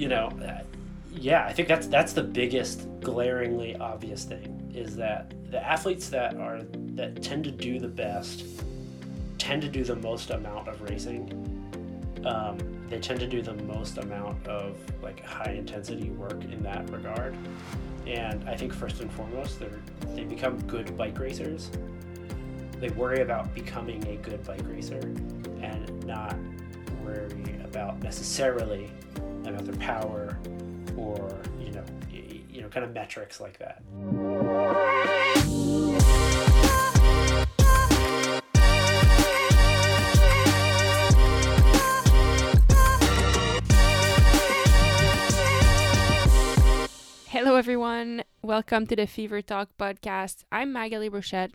you know, yeah, I think that's that's the biggest glaringly obvious thing is that the athletes that are that tend to do the best tend to do the most amount of racing. Um, they tend to do the most amount of like high intensity work in that regard. And I think first and foremost, they they become good bike racers. They worry about becoming a good bike racer and not worry about necessarily about their power or you know you know kind of metrics like that. Hello, everyone. Welcome to the Fever Talk podcast. I'm Maghalie Rochette,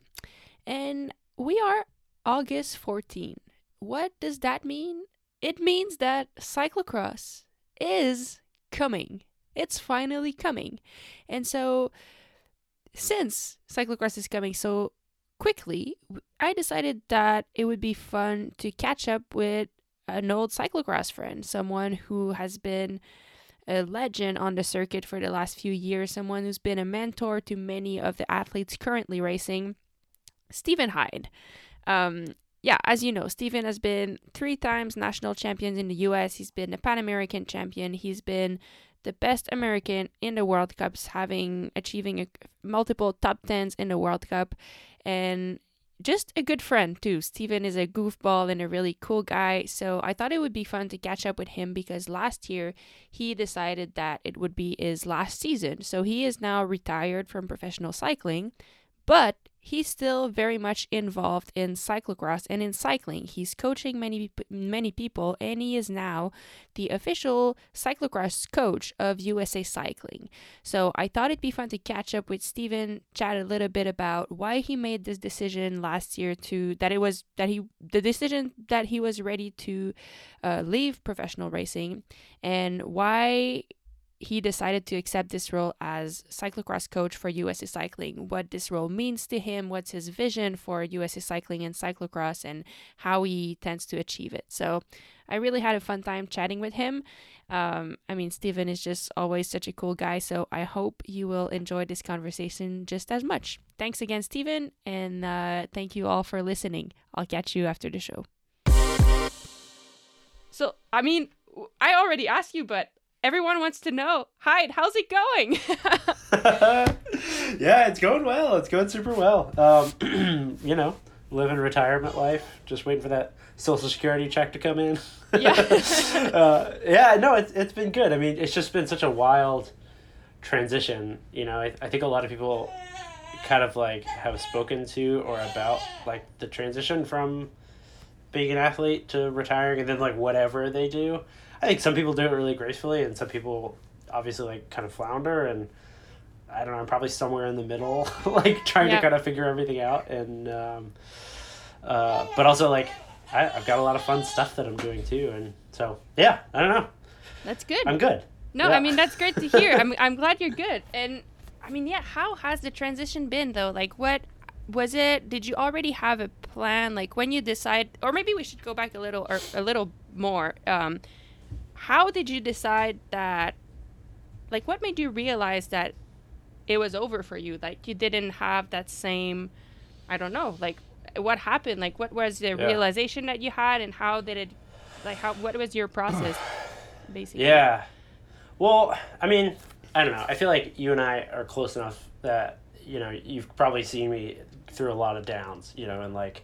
and we are August 14. What does that mean? It means that cyclocross is coming. It's finally coming. And so, since cyclocross is coming so quickly, I decided that it would be fun to catch up with an old cyclocross friend, someone who has been a legend on the circuit for the last few years, someone who's been a mentor to many of the athletes currently racing, Stephen Hyde. Um, yeah, as you know, Stephen has been three times national champion in the US. He's been a Pan American champion. He's been the best American in the World Cups, having achieving a, multiple top tens in the World Cup, and just a good friend too. Stephen is a goofball and a really cool guy, so I thought it would be fun to catch up with him because last year he decided that it would be his last season. So he is now retired from professional cycling, but he's still very much involved in cyclocross and in cycling. He's coaching many many people and he is now the official cyclocross coach of USA Cycling. So I thought it'd be fun to catch up with Stephen, chat a little bit about why he made this decision last year to that it was that he the decision that he was ready to uh, leave professional racing and why he decided to accept this role as cyclocross coach for USA Cycling. What this role means to him, what's his vision for USA Cycling and cyclocross, and how he tends to achieve it. So, I really had a fun time chatting with him. Um, I mean, Stephen is just always such a cool guy, so I hope you will enjoy this conversation just as much. Thanks again, Stephen, and uh, thank you all for listening. I'll catch you after the show. So, I mean, I already asked you, but everyone wants to know. Hyde, how's it going? yeah, it's going well. It's going super well. Um, you know, living retirement life, just waiting for that social security check to come in. Yeah. uh, yeah, no, it's, it's been good. I mean, it's just been such a wild transition. You know, I, I think a lot of people kind of like have spoken to or about like the transition from being an athlete to retiring and then like whatever they do. I think some people do it really gracefully, and some people obviously like kind of flounder. And I don't know, I'm probably somewhere in the middle, like trying Yeah. to kind of figure everything out. And um, uh, but also like I, I've got a lot of fun stuff that I'm doing too, and so yeah, I don't know, That's good. I'm good. No, Yeah. I mean that's great to hear. I'm I'm glad you're good. And I mean, yeah, how has the transition been though? Like what was it? Did you already have a plan like when you decide or maybe we should go back a little or a little more. Um how did you decide that like what made you realize that it was over for you? Like you didn't have that same I don't know, like what happened? Like what was the Yeah. realization that you had and how did it like how what was your process basically? Yeah. Well, I mean, I don't know. I feel like you and I are close enough that you know you've probably seen me through a lot of downs, you know, and like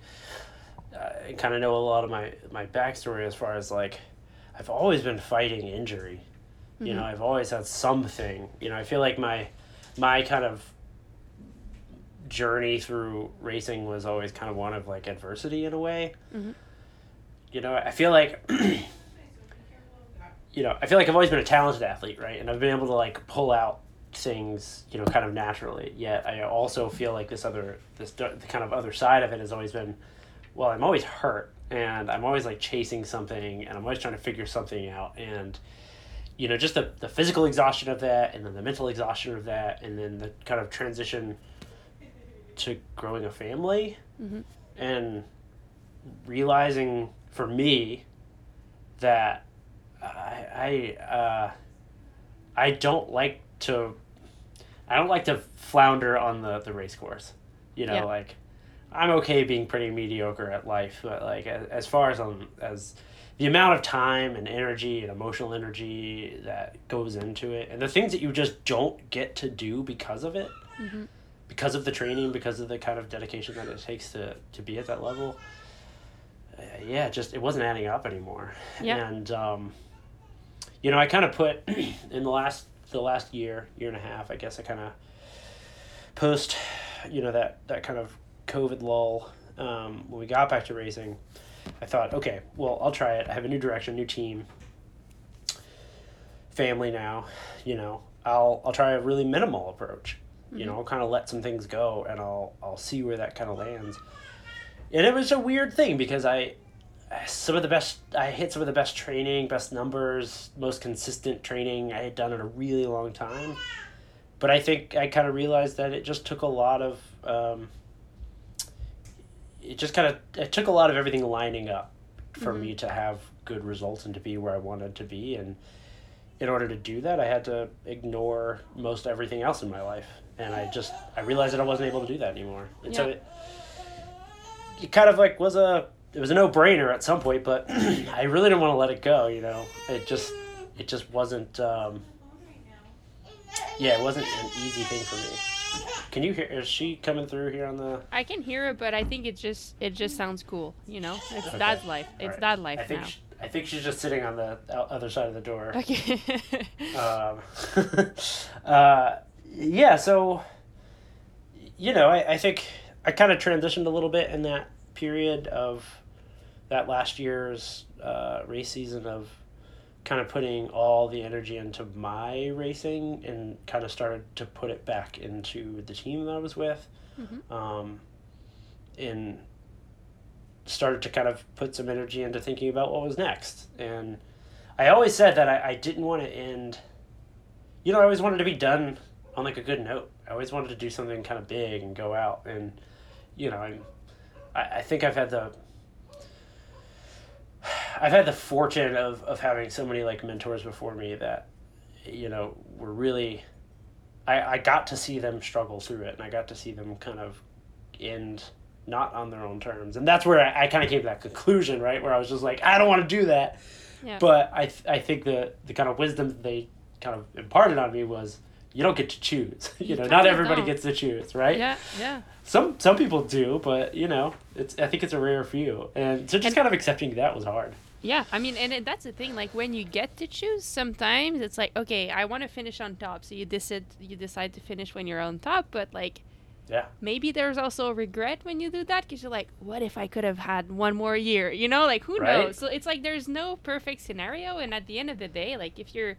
I kind of know a lot of my my backstory as far as like I've always been fighting injury. You know, I've always had something. You know, I feel like my my kind of journey through racing was always kind of one of like adversity in a way. Mhm. You know, I feel like you know, I feel like I've always been a talented athlete, right? And I've been able to like pull out things, you know, kind of naturally. Yet I also feel like this other, this the kind of other side of it has always been, well, I'm always hurt, and I'm always like chasing something, and I'm always trying to figure something out, and you know, just the the physical exhaustion of that, and then the mental exhaustion of that, and then the kind of transition to growing a family, Mhm. and realizing for me that I, I uh, I don't like to I don't like to flounder on the the race course. You know, Yeah. like I'm okay being pretty mediocre at life, but like as, as far as um as the amount of time and energy and emotional energy that goes into it and the things that you just don't get to do because of it Mhm. because of the training because of the kind of dedication that it takes to to be at that level uh, yeah just it wasn't adding up anymore Yeah. and um you know i kind of put in the last the last year year and a half i guess i kind of post you know that that kind of covid lull um, when we got back to racing i thought okay well i'll try it. I have a new direction new team family now you know. I'll i'll try a really minimal approach you know. I'll kind of let some things go and i'll i'll see where that kind of lands. And it was a weird thing because i some of the best i hit some of the best training best numbers most consistent training i had done in a really long time. But i think i kind of realized that it just took a lot of um, it just kind of it took a lot of everything lining up for me to have good results and to be where i wanted to be and in order to do that i had to ignore most everything else in my life and i just i realized that i wasn't able to do that anymore. And so it it kind of like was a it was a no-brainer at some point but i really didn't want to let it go you know? It just it just wasn't um yeah it wasn't an easy thing for me can you hear is she coming through here on the I can hear it, but I think it just it just sounds cool. You know, it's Okay. dad's life. It's Alright. dad life I think now. sh I think she's just sitting on the other side of the door. Okay. Um, uh, yeah, so you know, I, I think I kind of transitioned a little bit in that period of that last year's uh, race season of kind of putting all the energy into my racing and kind of started to put it back into the team that I was with. Mhm. Um, and started to kind of put some energy into thinking about what was next. And I always said that I, I didn't want to end, you know, I always wanted to be done on like a good note. I always wanted to do something kind of big and go out. And, you know, I'm, I, I think I've had the, I've had the fortune of, of having so many like mentors before me that, you know, were really, I, I got to see them struggle through it and I got to see them kind of end not on their own terms. And that's where I, I kind of came to that conclusion, right? Where I was just like, I don't want to do that. Yeah. But I, th- I think the, the kind of wisdom that they kind of imparted on me was you don't get to choose. you know, not everybody don't. gets to choose, right? yeah, yeah. Some some people do, but you know, it's I think it's a rare few. And so just And- kind of accepting that was hard. Yeah, I mean, and it, that's the thing. Like when you get to choose, sometimes it's like, okay, I want to finish on top, so you decide you decide to finish when you're on top. But like, Yeah. maybe there's also a regret when you do that because you're like, what if I could have had one more year? You know, like who Right. knows? So it's like there's no perfect scenario, and at the end of the day, like if you're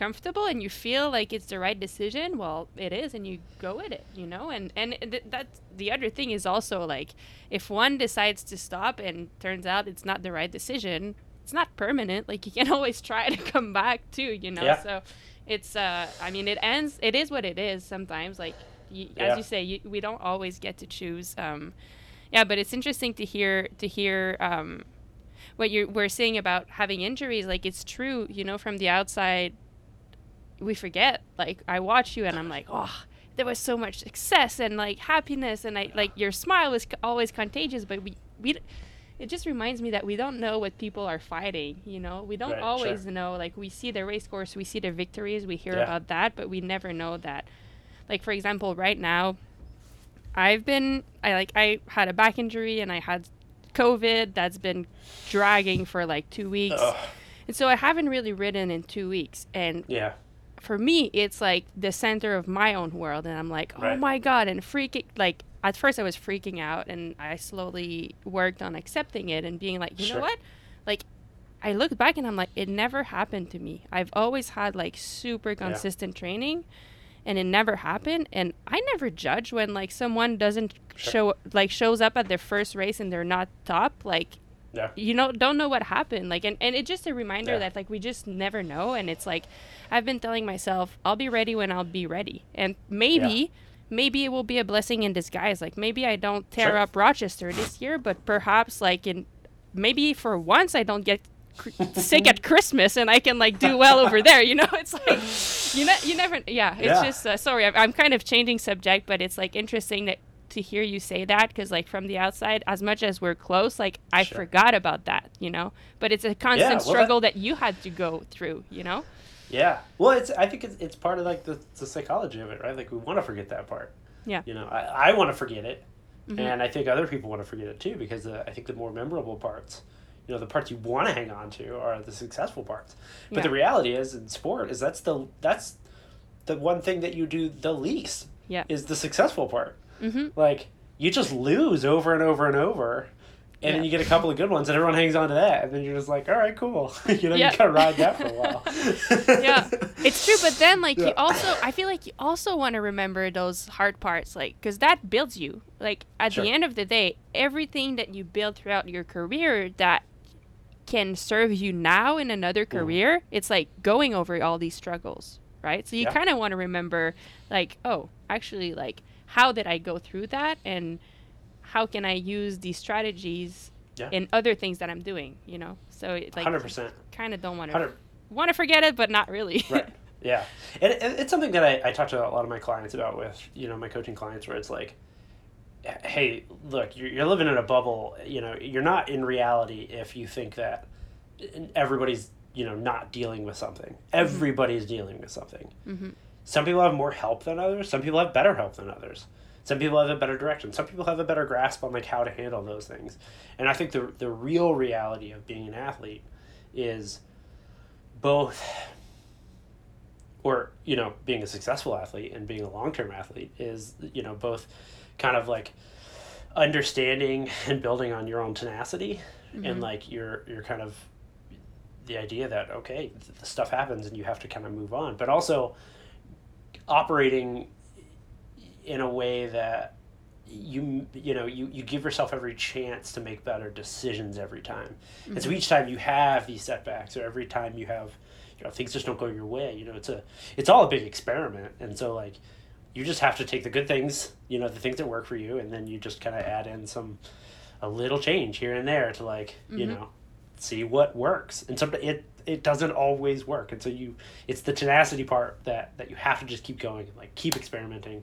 comfortable and you feel like it's the right decision, well, it is, and you go with it. You know, and and th- that's the other thing is also like if one decides to stop and turns out it's not the right decision, it's not permanent. Like you can always try to come back too. You know, Yeah. so it's uh, I mean, it ends. It is what it is. Sometimes, like y Yeah. as you say, you, we don't always get to choose. Um, yeah, but it's interesting to hear to hear um, what you were saying about having injuries. Like it's true, you know, from the outside, we forget. Like I watch you and I'm like, oh, there was so much success and like happiness and I like your smile was c- always contagious. But we we. It just reminds me that we don't know what people are fighting. You know, we don't Right, always sure. know. Like we see the race course, we see the victories, we hear Yeah. about that, but we never know that. Like for example, right now, I've been I like I had a back injury and I had COVID that's been dragging for like two weeks. Ugh. And so I haven't really ridden in two weeks. And Yeah. For me, it's like the center of my own world. And I'm like, oh Right. my God. And freaking, like, at first I was freaking out. And I slowly worked on accepting it and being like, you Sure. know what? Like, I look back and I'm like, it never happened to me. I've always had like super consistent training and it never happened. And I never judge when like someone doesn't Sure. show, like, shows up at their first race and they're not top. Like, Yeah. you know don't know what happened like and, and it's just a reminder Yeah. that like we just never know and it's like i've been telling myself i'll be ready when i'll be ready and maybe maybe it will be a blessing in disguise like maybe i don't tear Sure. up rochester this year but perhaps like in maybe for once i don't get cr- sick at Christmas and I can like do well over there. You know, it's like you know you never. Yeah, it's Yeah. just uh, sorry. I'm, I'm kind of changing subject, but it's like interesting that to hear you say that because like from the outside, as much as we're close, like I Sure. forgot about that. You know, but it's a constant well, struggle that you had to go through. You know. Yeah. Well, it's I think it's, it's part of like the, the psychology of it, right? Like we want to forget that part. Yeah. You know, I, I want to forget it, Mhm. and I think other people want to forget it too because uh, I think the more memorable parts, you know, the parts you want to hang on to are the successful parts. But Yeah. the reality is in sport is that's the that's the one thing that you do the least Yeah. is the successful part. Mm-hmm. Like you just lose over and over and over. And then you get a couple of good ones, and everyone hangs on to that, and then you're just like, "All right, cool." you know, Yeah. you gotta ride that for a while. yeah it's true but then like you also i feel like you also want to remember those hard parts like because that builds you like at Sure. the end of the day everything that you build throughout your career that can serve you now in another Mm-hmm. career it's like going over all these struggles right so you Yeah. kind of want to remember like oh actually like how did i go through that and how can i use these strategies Yeah. in other things that i'm doing you know so it, like Hundred percent. kind of don't want to want to forget it but not really Right. Yeah, and it, it's something that I, I talk to a lot of my clients about with you know my coaching clients where it's like, hey, look, you're, you're living in a bubble. You know, you're not in reality if you think that everybody's you know not dealing with something. Everybody's dealing with something. mm-hmm. Some people have more help than others. Some people have better help than others. Some people have a better direction. Some people have a better grasp on like how to handle those things. And I think the the real reality of being an athlete is both or you know being a successful athlete and being a long-term athlete is you know both kind of like understanding and building on your own tenacity and mm-hmm. like your your kind of the idea that okay the stuff happens and you have to kind of move on but also operating in a way that you you know you, you give yourself every chance to make better decisions every time. And so each time you have these setbacks or every time you have you know things just don't go your way you know it's a it's all a big experiment. And so like you just have to take the good things you know the things that work for you and then you just kind of add in some a little change here and there to like you Mhm. know see what works. And sometimes it it doesn't always work. And so you it's the tenacity part that that you have to just keep going and like keep experimenting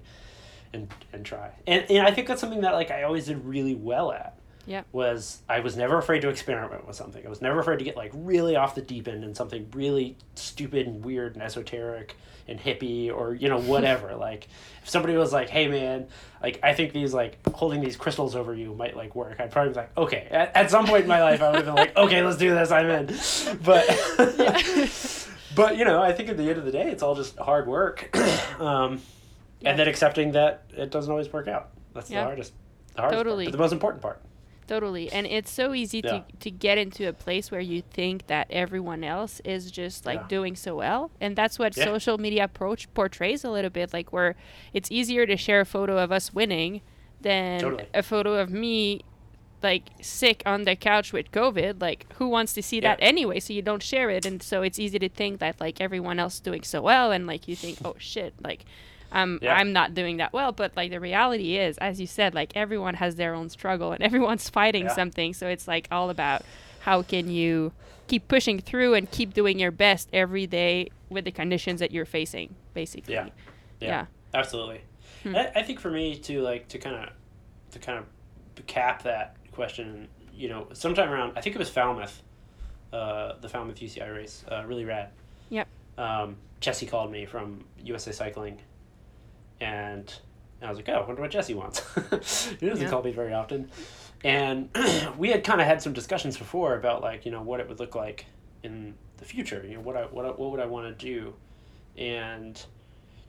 and and try. And, and i think that's something that like i always did really well at Yeah. was i was never afraid to experiment with something. I was never afraid to get like really off the deep end in something really stupid and weird and esoteric and hippie or you know whatever like if somebody was like hey man like i think these like holding these crystals over you might like work i'd probably be like okay at, at some point in my life i would have been like okay let's do this i'm in but but you know i think at the end of the day it's all just hard work um, Yeah. and then accepting that it doesn't always work out that's Yeah. the hardest the hardest Totally. part, but the most important part Totally. And it's so easy Yeah. to, to get into a place where you think that everyone else is just like Yeah. doing so well. And that's what Yeah. social media approach portrays a little bit like where it's easier to share a photo of us winning than Totally. a photo of me like sick on the couch with COVID. Like who wants to see that anyway? So you don't share it. And so it's easy to think that like everyone else is doing so well and like you think, oh shit, like I'm Yeah. I'm not doing that well. But like the reality is, as you said, like everyone has their own struggle and everyone's fighting Yeah. something. So it's like all about how can you keep pushing through and keep doing your best every day with the conditions that you're facing, basically. Yeah. Yeah, Yeah. absolutely. Hmm. I, I think for me to like to kind of to kind of cap that question, you know, sometime around I think it was Falmouth, uh, the Falmouth UCI race, uh, really rad. Yep. Um, Jesse called me from USA Cycling, and I was like, oh, I wonder what Jesse wants. he doesn't Yeah. call me very often, and we had kind of had some discussions before about like you know what it would look like in the future. You know what I what I, what would I want to do, and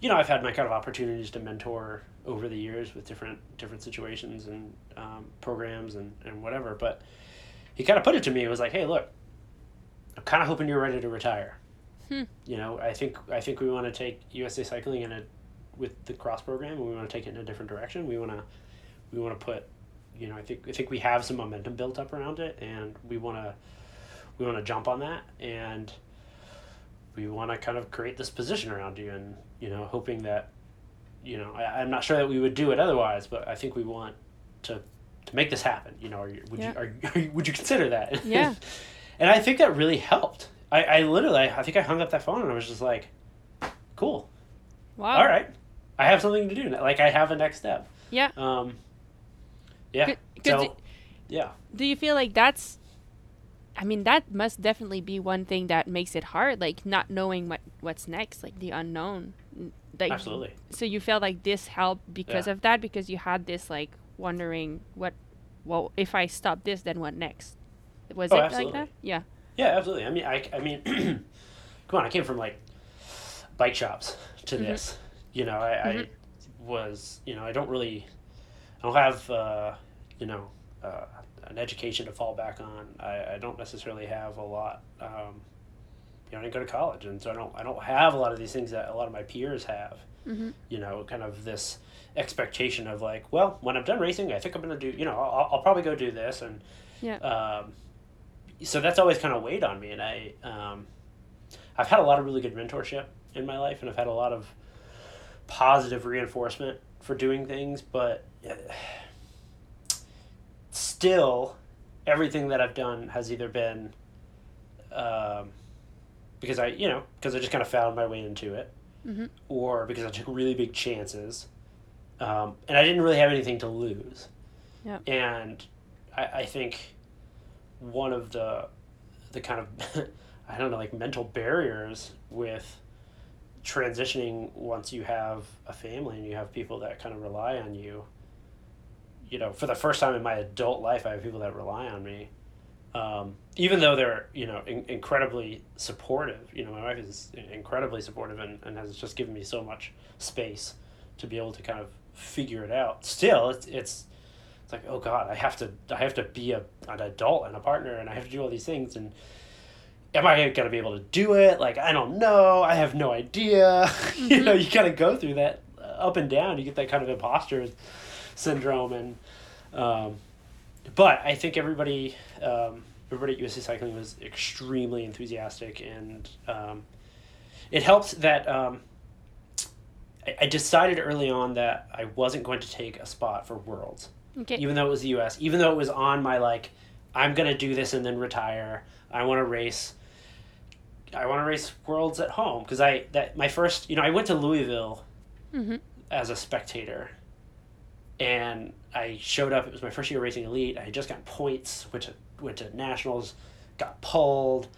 you know I've had my kind of opportunities to mentor over the years with different different situations and um, programs and and whatever. But he kind of put it to me. It was like, hey, look, I'm kind of hoping you're ready to retire. Hmm. You know, I think I think we want to take USA Cycling in a with the cross program, and we want to take it in a different direction. We want to we want to put, you know, I think I think we have some momentum built up around it, and we want to we want to jump on that, and we want to kind of create this position around you, and you know, hoping that, you know, I, I'm not sure that we would do it otherwise, but I think we want to to make this happen. You know, are you, would Yeah. you are, are you, would you consider that? Yeah. and I think that really helped. I, I literally, I think I hung up that phone and I was just like, cool. Wow. All right. I have something to do now. Like I have a next step. Yeah. Um, yeah. Good- so, good yeah. Do you feel like that's I mean, that must definitely be one thing that makes it hard, like not knowing what what's next, like the unknown. Like Absolutely. so you felt like this helped because Yeah. of that because you had this like wondering what well, if I stop this then what next? Was Oh, it absolutely. like that? Yeah. Yeah, absolutely. I mean, I, I mean, come on, I came from like bike shops to Mhm. this. You know, I, Mhm. I was, you know, I don't really, I don't have, uh, you know, uh, an education to fall back on. I, I don't necessarily have a lot. Um, you know, I didn't go to college, and so I don't, I don't have a lot of these things that a lot of my peers have. Mm-hmm. You know, kind of this expectation of like, well, when I'm done racing, I think I'm gonna do, you know, I'll, I'll probably go do this, and Yeah. um, so that's always kind of weighed on me and i um, i've had a lot of really good mentorship in my life and i've had a lot of positive reinforcement for doing things but still everything that i've done has either been um, because i you know because i just kind of found my way into it Mm-hmm. or because i took really big chances um, and i didn't really have anything to lose Yeah. and I, I think one of the the kind of I don't know like mental barriers with transitioning once you have a family and you have people that kind of rely on you. You know for the first time in my adult life I have people that rely on me. Um, even though they're you know in, incredibly supportive you know my wife is incredibly supportive and, and has just given me so much space to be able to kind of figure it out. Still it's it's it's like oh god i have to i have to be a, an adult and a partner and i have to do all these things and am i going to be able to do it like i don't know i have no idea you know you kind of go through that uh, up and down you get that kind of imposter syndrome and um, but i think everybody um, everybody at usa cycling was extremely enthusiastic and um, it helped that um, I, I decided early on that i wasn't going to take a spot for worlds Okay. even though it was the U.S., even though it was on my like, I'm gonna do this and then retire. I want to race. I want to race worlds at home because I that my first, you know, I went to Louisville mm-hmm. as a spectator, and I showed up. It was my first year racing elite. I had just got points, went to went to nationals, got pulled.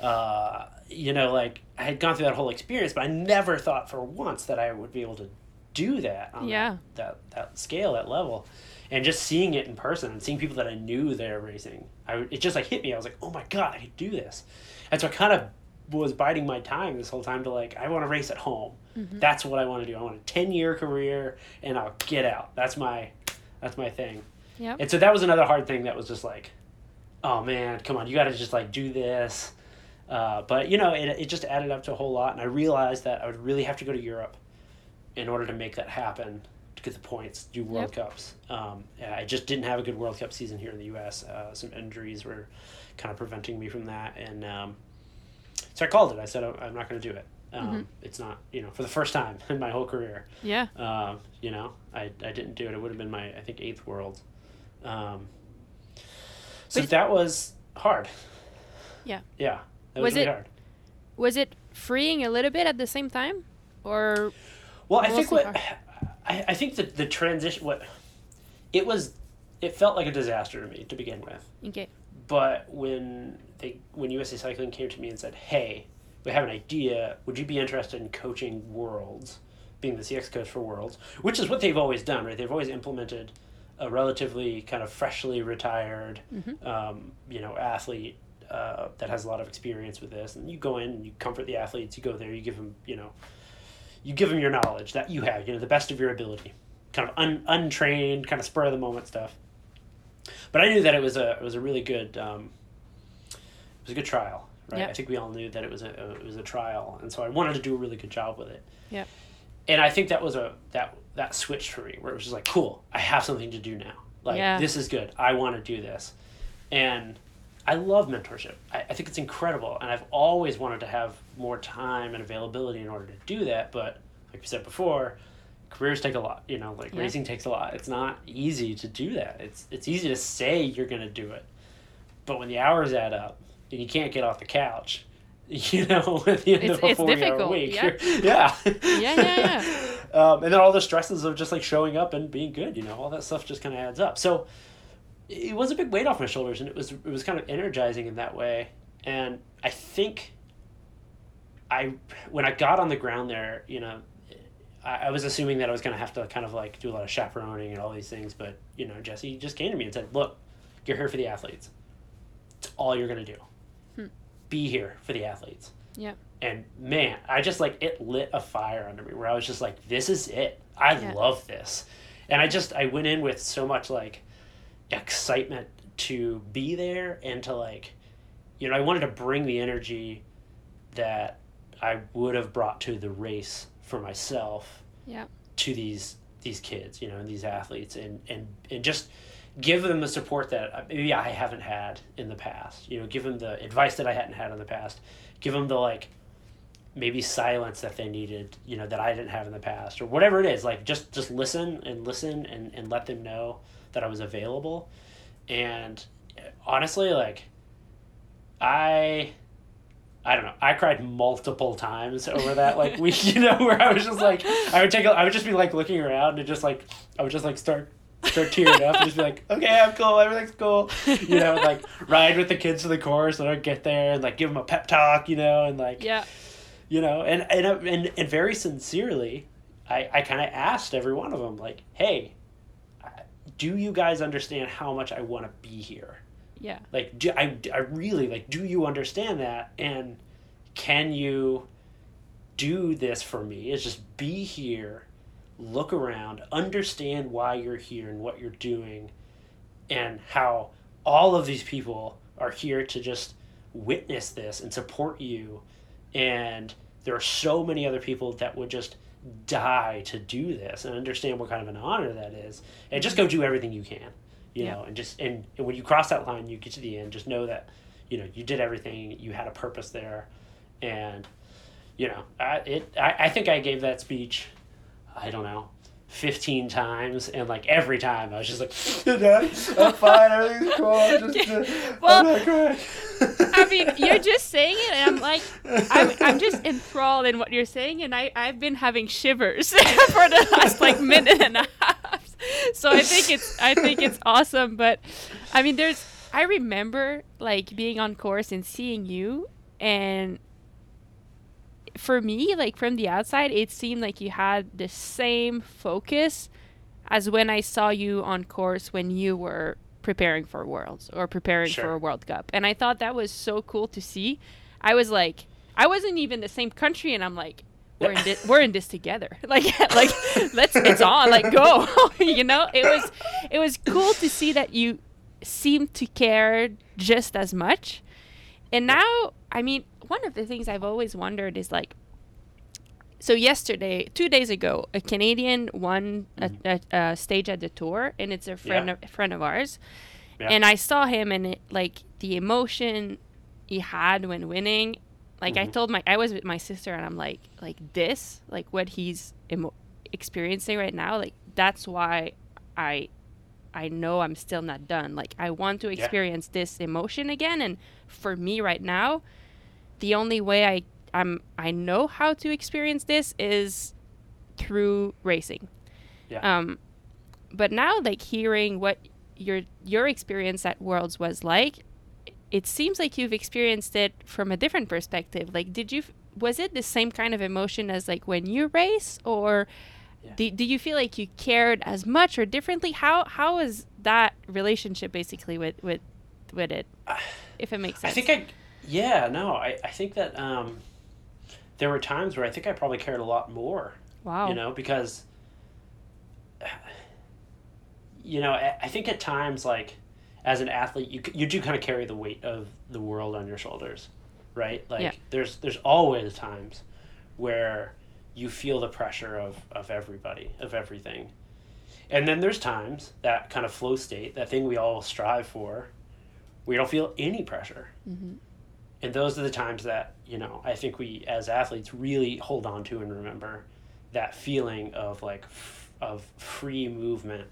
Uh, you know, like I had gone through that whole experience, but I never thought for once that I would be able to do that on Yeah. that, that that scale, that level, and just seeing it in person and seeing people that I knew there racing, I would- it just like hit me. I was like, oh my god, I could do this, and so I kind of was biding my time this whole time to like I want to race at home. That's what I want to do. I want a ten year career, and I'll get out. That's my that's my thing. Yep. And so that was another hard thing that was just like, oh man, come on, you got to just like do this. Uh, but you know, it, it just added up to a whole lot, and I realized that I would really have to go to Europe in order to make that happen to get the points, do World Cups. Um, I just didn't have a good World Cup season here in the U.S. Uh, some injuries were kind of preventing me from that, and um, so I called it. I said I'm I'm not going to do it. Um, It's not, you know, for the first time in my whole career. Yeah. Um, you know, I, I didn't do it. It would have been my, I think, eighth world. Um, so But- that was hard. Yeah. Yeah. Was was, really it- hard. Was it freeing a little bit at the same time, or Well, I think what, I, I think that the transition, what, it was, it felt like a disaster to me to begin with. okay? But when they, when USA Cycling came to me and said, hey, we have an idea, would you be interested in coaching Worlds, being the CX coach for Worlds, which is what they've always done, right? They've always implemented a relatively kind of freshly retired, um, you know, athlete uh, that has a lot of experience with this, and you go in and you comfort the athletes. You go there, you give them, you know, you give them your knowledge that you have, you know, the best of your ability, kind of un- untrained, kind of spur of the moment stuff. But I knew that it was a it was a really good um, was a good trial, right? Yeah. I think we all knew that it was a it was a trial, and so I wanted to do a really good job with it. Yeah. And I think that was a that that switched for me where it was just like, cool, I have something to do now. Like Yeah. this is good. I want to do this, and I love mentorship. I, I think it's incredible, and I've always wanted to have more time and availability in order to do that. But like we said before, careers take a lot. You know, like Yeah. racing takes a lot. It's not easy to do that. It's it's easy to say you're going to do it, but when the hours add up, and you can't get off the couch, you know, at the end It's- of a it's 40 hour week. yeah. You're- yeah. Yeah, yeah, um, and then all the stresses of just like showing up and being good, you know, all that stuff just kind of adds up. So it was a big weight off my shoulders and it was, it was kind of energizing in that way. And I think I, when I got on the ground there, you know, I, I was assuming that I was going to have to kind of like do a lot of chaperoning and all these things, but you know, Jesse just came to me and said, "Look, you're here for the athletes. It's all you're going to do. Be here for the athletes." Yeah. And man, I just like it lit a fire under me where I was just like, "This is it. I Yeah. love this," and I just I went in with so much like excitement to be there and to like, you know, I wanted to bring the energy that I would have brought to the race for myself Yeah. to these these kids, you know, and these athletes, and and and just give them the support that uh, maybe I haven't had in the past. You know, give them the advice that I hadn't had in the past. Give them the like maybe silence that they needed, you know, that I didn't have in the past or whatever it is. Like just just listen and listen and and let them know that I was available. And uh, honestly, like I I don't know. I cried multiple times over that like week, you know, where I was just like I would take a, I would just be like looking around and just like I would just like start start tearing up and just be like, Okay, I'm cool, everything's cool. You know, like ride with the kids to the course and I'd get there and like give them a pep talk, you know, and like Yeah. you know, and and uh, and, and very sincerely, I I kind of asked every one of them like, "Hey, do you guys understand how much I want to be here? Yeah. Like, do I I really like? Do you understand that? And can you do this for me? Is just be here, look around, understand why you're here and what you're doing, and how all of these people are here to just witness this and support you. And there are so many other people that would just die to do this and understand what kind of an honor that is. And just go do everything you can you Yeah. know and just and, and when you cross that line you get to the end. Just know that you know you did everything you had a purpose there. And you know i it i, I think i gave that speech i don't know 15 times and like every time i was just like i'm fine everything's cool I'm just, uh, Well, I'm not crying. I mean, you're just saying it, and I'm like, I'm, I'm just enthralled in what you're saying, and I, I've been having shivers for the last like minute and a half. So I think it's, I think it's awesome. But I mean, there's, I remember like being on course and seeing you, and for me, like from the outside, it seemed like you had the same focus as when I saw you on course when you were preparing for Worlds or preparing Sure. for a World Cup. And I thought that was so cool to see. I was like, I wasn't even the same country, and I'm like, we're in this, we're in this together. Like, like let's it's on. Like, go. you know, it was it was cool to see that you seemed to care just as much. And now, I mean, one of the things I've always wondered is like, so yesterday, two days ago, a Canadian won a, a, a stage at the tour, and it's a friend Yeah. of, friend of ours. Yeah. And I saw him, and it, like the emotion he had when winning. Like I Mhm. told my, I was with my sister, and I'm like, like this, like what he's emo- experiencing right now, like that's why I, I know I'm still not done. Like I want to Yeah. experience this emotion again, and for me right now, the only way I I'm I know how to experience this is through racing. Yeah. Um, but now like hearing what your your experience at Worlds was like, it seems like you've experienced it from a different perspective. Like, did you was it the same kind of emotion as like when you race, or Yeah. do, do you feel like you cared as much or differently? How how is that relationship basically with with with it, if it makes sense? I think I, yeah, no, I, I think that um, there were times where I think I probably cared a lot more, wow. you know, because, you know, I, I think at times, like, as an athlete, you, you do kind of carry the weight of the world on your shoulders, right? Like, Yeah. there's, there's always times where you feel the pressure of, of everybody, of everything. And then there's times, that kind of flow state, that thing we all strive for, we don't feel any pressure. Mhm. And those are the times that, you know, I think we as athletes really hold on to and remember that feeling of like f- of free movement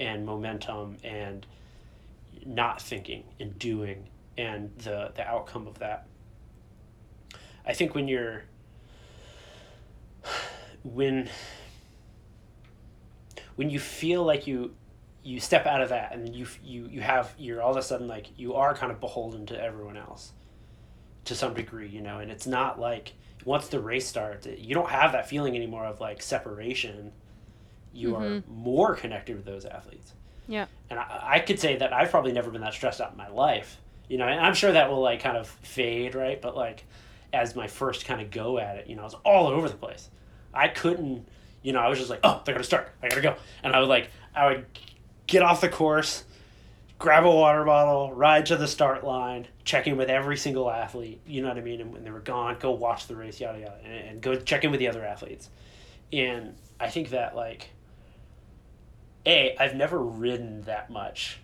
and momentum and not thinking and doing and the the outcome of that. I think when you're when when you feel like you you step out of that and you you you have you're all of a sudden like you are kind of beholden to everyone else to some degree you know and it's not like once the race starts you don't have that feeling anymore of like separation. You mm-hmm. are more connected with those athletes. Yeah. And I, I could say that i've probably never been that stressed out in my life you know and i'm sure that will like kind of fade right? But like as my first kind of go at it you know i was all over the place. I couldn't you know i was just like oh they're gonna start. I gotta go. And i would like i would get off the course, grab a water bottle, ride to the start line, check in with every single athlete. You know what I mean? And when they were gone, go watch the race, yada yada, and, and go check in with the other athletes. And I think that like, a I've never ridden that much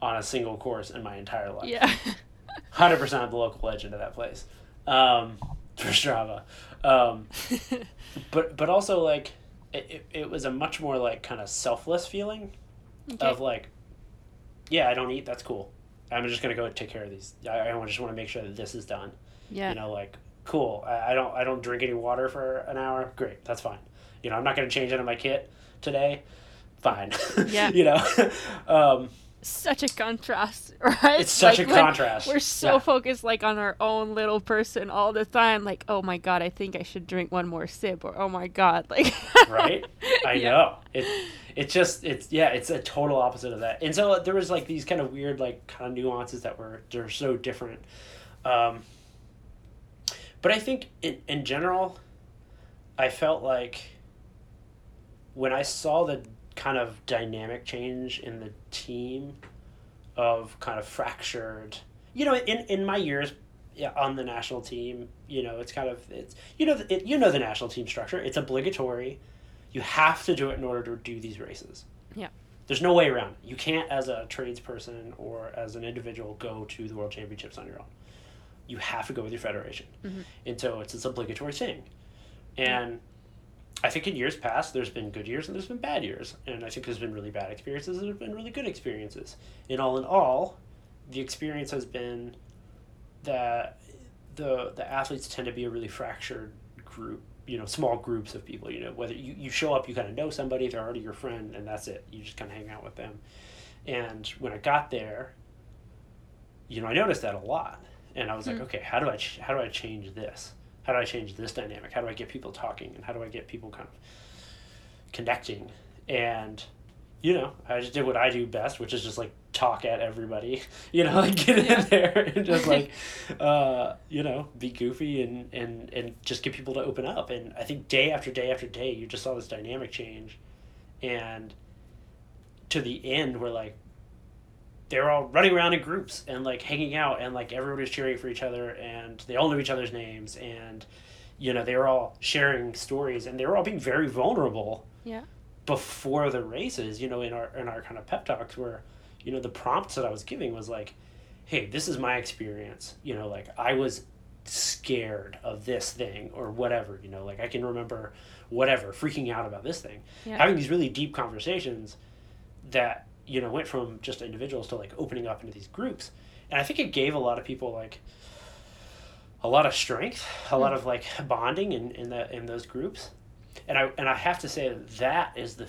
on a single course in my entire life. Yeah. Hundred percent of the local legend of that place. Um, for Strava. Um, but but also like it, it was a much more like kind of selfless feeling okay. of like, yeah, I don't eat. That's cool. I'm just gonna go take care of these. I, I just want to make sure that this is done. Yeah. You know, like cool. I, I don't I don't drink any water for an hour. Great, that's fine. You know, I'm not gonna change any of my kit today. Fine. Yeah. you know, um, such a contrast, right? It's such like, a contrast. We're so yeah. focused like on our own little person all the time. Like, oh my god, I think I should drink one more sip, or oh my god, like. right. I yeah. know it. It's just it's yeah it's a total opposite of that, and so there was like these kind of weird like kind of nuances that were they're so different. Um, but I think in in general, I felt like when I saw the kind of dynamic change in the team of kind of fractured you know in in my years on the national team you know it's kind of it's you know it, you know the national team structure it's obligatory you have to do it in order to do these races yeah there's no way around it. you can't as a tradesperson or as an individual go to the world championships on your own you have to go with your federation mm-hmm. and so it's this obligatory thing and I think in years past, there's been good years and there's been bad years. And I think there's been really bad experiences and there's been really good experiences. In all in all, the experience has been that the the athletes tend to be a really fractured group, you know, small groups of people. You know, whether you, you show up, you kind of know somebody, they're already your friend, and that's it. You just kind of hang out with them. And when I got there, you know, I noticed that a lot. And I was mm-hmm. like, okay, how do I ch- how do I change this? how do I change this dynamic? How do I get people talking? And how do I get people kind of connecting? And, you know, I just did what I do best, which is just like talk at everybody, you know, like get yeah. in there and just like, uh, you know, be goofy and, and, and just get people to open up. And I think day after day after day, you just saw this dynamic change. And to the end, we're like, they were all running around in groups and like hanging out and like everybody was cheering for each other and they all knew each other's names and you know they were all sharing stories and they were all being very vulnerable yeah before the races you know in our in our kind of pep talks where you know the prompts that i was giving was like hey this is my experience you know like i was scared of this thing or whatever you know like i can remember whatever freaking out about this thing yeah. having these really deep conversations that you know went from just individuals to like opening up into these groups and i think it gave a lot of people like a lot of strength a mm. lot of like bonding in in that in those groups and i and i have to say that, is the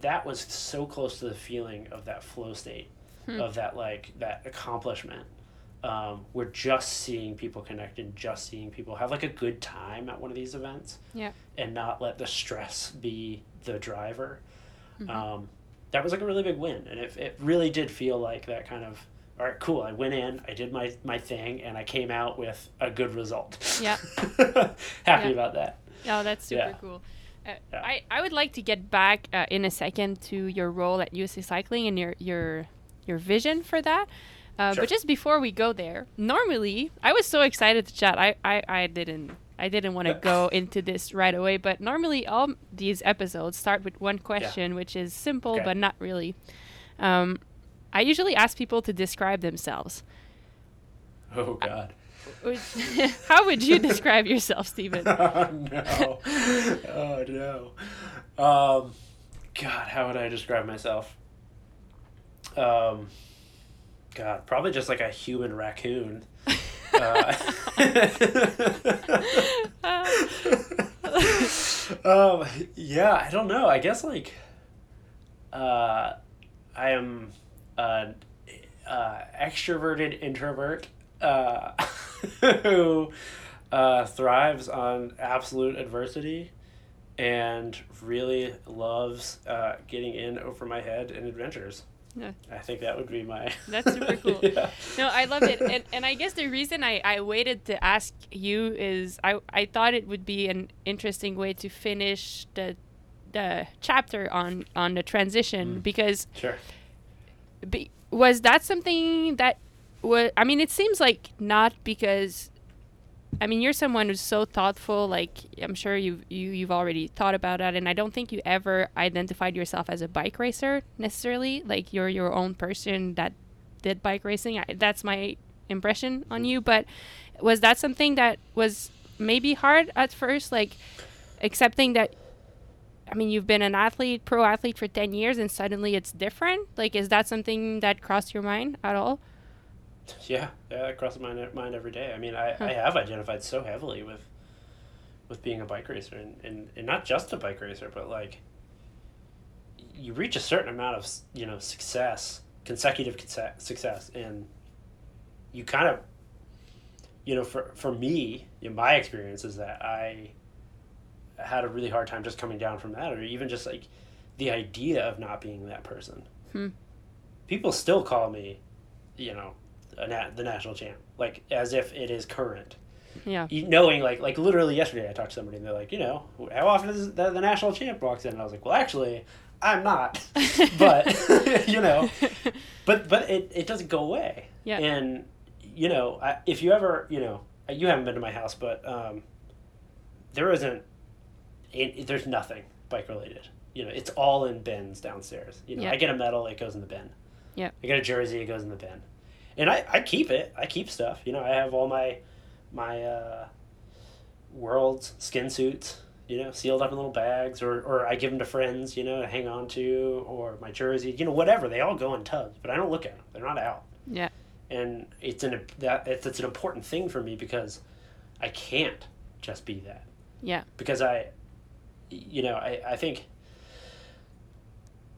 that was so close to the feeling of that flow state hmm. of that like that accomplishment um, we're just seeing people connect and just seeing people have like a good time at one of these events yeah and not let the stress be the driver mm-hmm. um, that was like a really big win, and it it really did feel like that kind of all right, cool. I went in, I did my my thing, and I came out with a good result. Yeah, happy yeah. about that. Oh, that's super yeah. cool. Uh, yeah. I, I would like to get back uh, in a second to your role at USA Cycling and your your your vision for that. Uh, sure. But just before we go there, normally I was so excited to chat. I, I, I didn't I didn't want to go into this right away, but normally all these episodes start with one question, yeah. which is simple okay. but not really. Um, I usually ask people to describe themselves. Oh God. How would you describe yourself, Stephen? oh, no. Oh no. Um, God, how would I describe myself? Um, God, probably just like a human raccoon. uh, um, yeah, I don't know. I guess like uh, I am an uh, extroverted introvert uh, who uh, thrives on absolute adversity and really loves uh, getting in over my head in adventures. Yeah. I think that would be my. That's super cool. yeah. No, I love it. And, and I guess the reason I, I waited to ask you is I, I thought it would be an interesting way to finish the the chapter on on the transition Mm. because Sure. be, was that something that was I mean it seems like not because I mean you're someone who's so thoughtful like I'm sure you you you've already thought about that and I don't think you ever identified yourself as a bike racer necessarily like you're your own person that did bike racing I, that's my impression on you but was that something that was maybe hard at first like accepting that I mean, you've been an athlete, pro athlete for 10 years, and suddenly it's different? Like, is that something that crossed your mind at all? Yeah, yeah, that crosses my mind every day. I mean, I, Huh. I have identified so heavily with with being a bike racer, and, and, and not just a bike racer, but like you reach a certain amount of you know success, consecutive success, and you kind of you know for for me, in my experience is that I had a really hard time just coming down from that, or even just like the idea of not being that person. Hmm. People still call me, you know, the national champ, like as if it is current. Yeah. You- Knowing like like literally yesterday, I talked to somebody and they're like, you know, how often is the, the national champ walks in? And I was like, well, actually, I'm not, but you know, but but it, it doesn't go away. Yeah. And you know, I, if you ever, you know, you haven't been to my house, but um, there isn't, it, there's nothing bike related. You know, it's all in bins downstairs. You know, Yeah. I get a medal, it goes in the bin. Yeah. I get a jersey, it goes in the bin. And I, I keep it. I keep stuff. You know, I have all my my uh, world's skin suits, you know, sealed up in little bags, or, or I give them to friends, you know, to hang on to, or my jersey, you know, whatever. They all go in tubs, but I don't look at them. They're not out Yeah. and it's an that it's, it's an important thing for me because I can't just be that Yeah. because I you know I, I think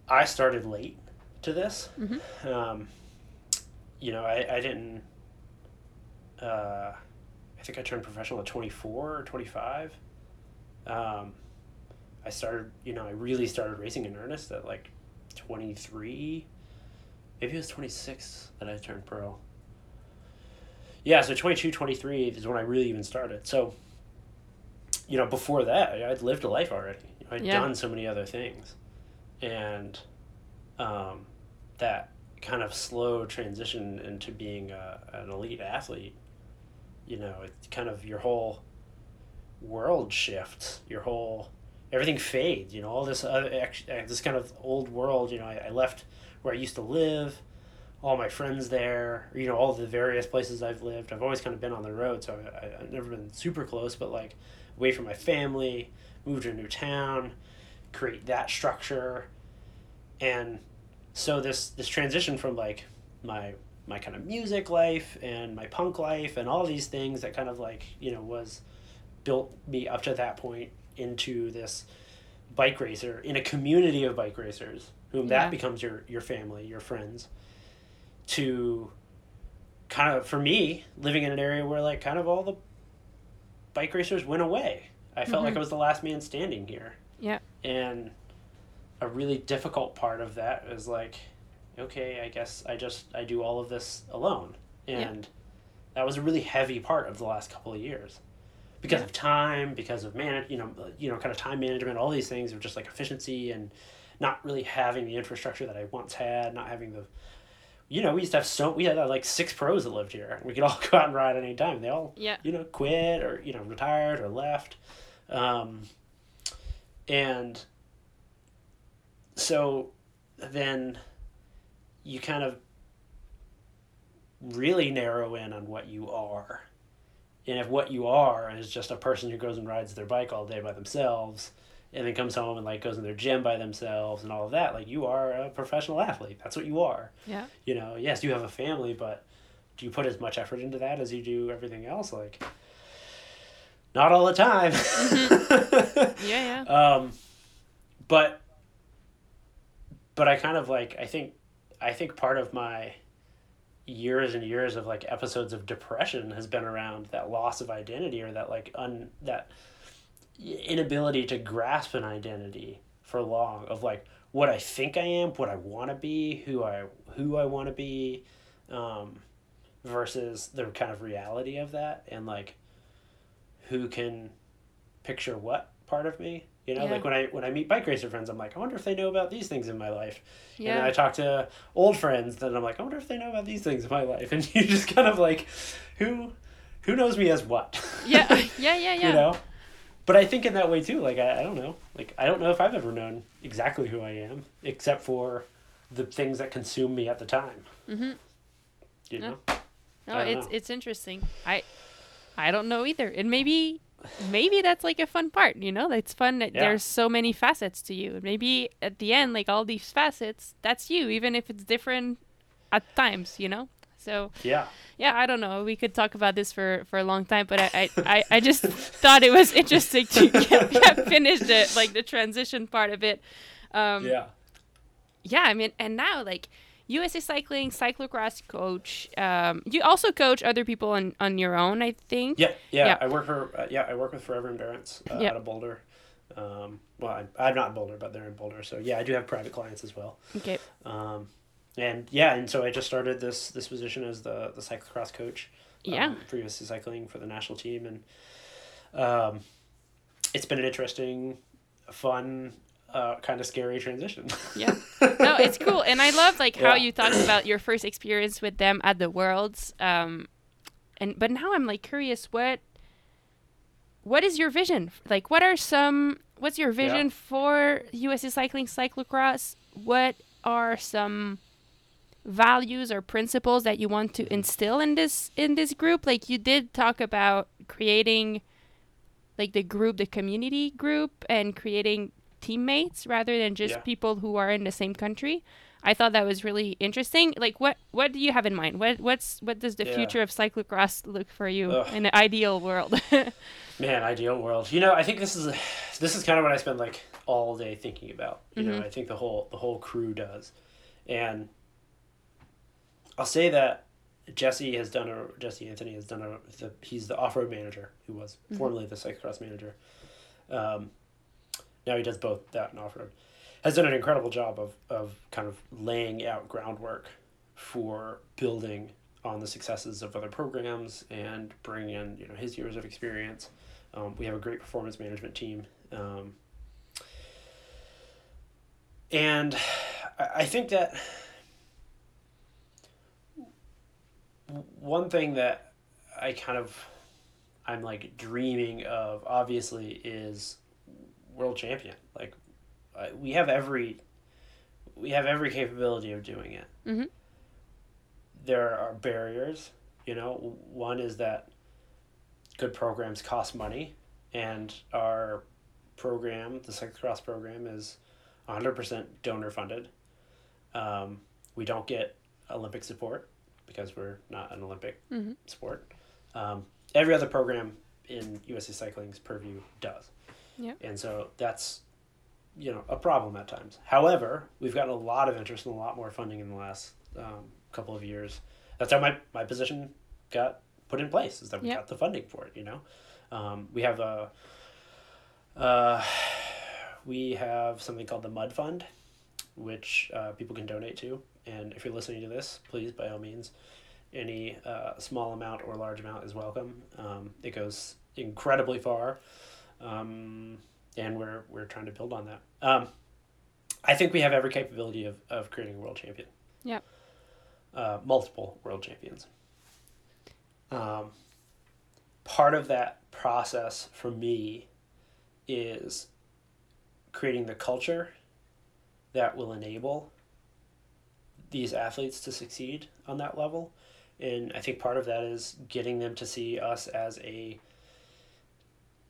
I started late to this Mhm. um, you know I, I didn't uh, I think I turned professional at 24 or 25 um, I started you know I really started racing in earnest at like 23 maybe it was 26 that I turned pro. Yeah so 22 23 is when I really even started. So you know before that I'd lived a life already. I'd Yeah. done so many other things. And um, that kind of slow transition into being a, an elite athlete you know it's kind of your whole world shifts your whole everything fades you know all this other this kind of old world you know I, I left where i used to live all my friends there you know all the various places i've lived. I've always kind of been on the road so I, I, i've never been super close but like away from my family moved to a new town create that structure. And so this this transition from like my my kind of music life and my punk life and all these things that kind of like you know was built me up to that point into this bike racer in a community of bike racers whom Yeah. that becomes your your family your friends to kind of for me living in an area where like kind of all the bike racers went away i felt like Mhm. i was the last man standing here Yeah. and a really difficult part of that is like okay i guess i just i do all of this alone Yeah. and that was a really heavy part of the last couple of years because Yeah. of time because of man you know you know kind of time management all these things of just like efficiency and not really having the infrastructure that i once had not having the you know we used to have so we had uh, like six pros that lived here we could all go out and ride at any time they all Yeah. you know quit or you know retired or left um, and so then you kind of really narrow in on what you are. And if what you are is just a person who goes and rides their bike all day by themselves and then comes home and like goes in their gym by themselves and all of that like you are a professional athlete. That's what you are. Yeah. you know yes you have a family but do you put as much effort into that as you do everything else? Like not all the time. Yeah, yeah. um but but i kind of like i think i think part of my years and years of like episodes of depression has been around that loss of identity or that like un that inability to grasp an identity for long of like what I think I am, what I want to be, who I who I want to be, um, versus the kind of reality of that, and like who can picture what part of me. You know, Yeah. like when I when I meet bike racer friends, I'm like, I wonder if they know about these things in my life. Yeah. And I talk to old friends, then I'm like, I wonder if they know about these things in my life. And you just kind of like, who who knows me as what? Yeah. Yeah, yeah, yeah. you know but i think in that way too like I, I don't know like i don't know if i've ever known exactly who i am except for the things that consume me at the time Mm-hmm. you know No, it's know. it's interesting. I I don't know either. And maybe maybe that's like a fun part, you know? It's fun that Yeah. there's so many facets to you. And maybe at the end like all these facets, that's you even if it's different at times, you know? So yeah yeah, I don't know. We could talk about this for, for a long time, but I, I, I, I just thought it was interesting to get, get finish the like the transition part of it. Um, yeah yeah, I mean, and now like USA Cycling cyclocross coach. Um, you also coach other people on on your own, I think. yeah yeah, Yeah. i work for uh, yeah i work with forever endurance uh, Yeah. out of boulder um, well I, i'm not in boulder but they're in boulder so yeah i do have private clients as well Okay. um, and yeah and so i just started this this position as the the cyclocross coach Yeah. um, for USA Cycling for the national team, and um, it's been an interesting, fun, uh, kind of scary transition. Yeah. No, it's cool, and I love like how Yeah. you talked about your first experience with them at the Worlds. Um, and but now I'm like curious, what what is your vision? Like, what are some? What's your vision for USA Cycling cyclocross? What are some values or principles that you want to instill in this in this group? Like you did talk about creating like the group, the community group, and creating teammates rather than just Yeah. people who are in the same country. I thought that was really interesting. Like, what what do you have in mind? What what's what does the Yeah. future of cyclocross look for you Ugh. in an ideal world? Man, ideal world. You know, I think this is this is kind of what I spend like all day thinking about. You know, Mhm. I think the whole the whole crew does, and I'll say that Jesse has done a Jesse Anthony has done a the, he's the off road manager who was Mhm. formerly the cyclocross manager. Um, now he does both that and off road. Has done an incredible job of of kind of laying out groundwork for building on the successes of other programs and bring in you know his years of experience. Um, we have a great performance management team, um, and I think that one thing that I kind of I'm like dreaming of obviously is world champion. Like I, we have every we have every capability of doing it. Mhm. There are barriers, you know. One is that good programs cost money, and our program, the cyclocross program, is 100% donor funded. Um, we don't get Olympic support because we're not an Olympic Mhm. sport. Um, every other program in USA Cycling's purview does. Yeah. And so that's, you know, a problem at times. However, we've gotten a lot of interest and a lot more funding in the last um, couple of years. That's how my, my position got put in place is that we Yeah. got the funding for it, you know? Um, we have a, uh, we have something called the Mud Fund, which uh, people can donate to. And if you're listening to this, please, by all means, any uh, small amount or large amount is welcome. Um, it goes incredibly far, um, and we're we're trying to build on that. Um, I think we have every capability of, of creating a world champion. Yeah. Uh, multiple world champions. Um, part of that process for me is creating the culture that will enable these athletes to succeed on that level. And I think part of that is getting them to see us as a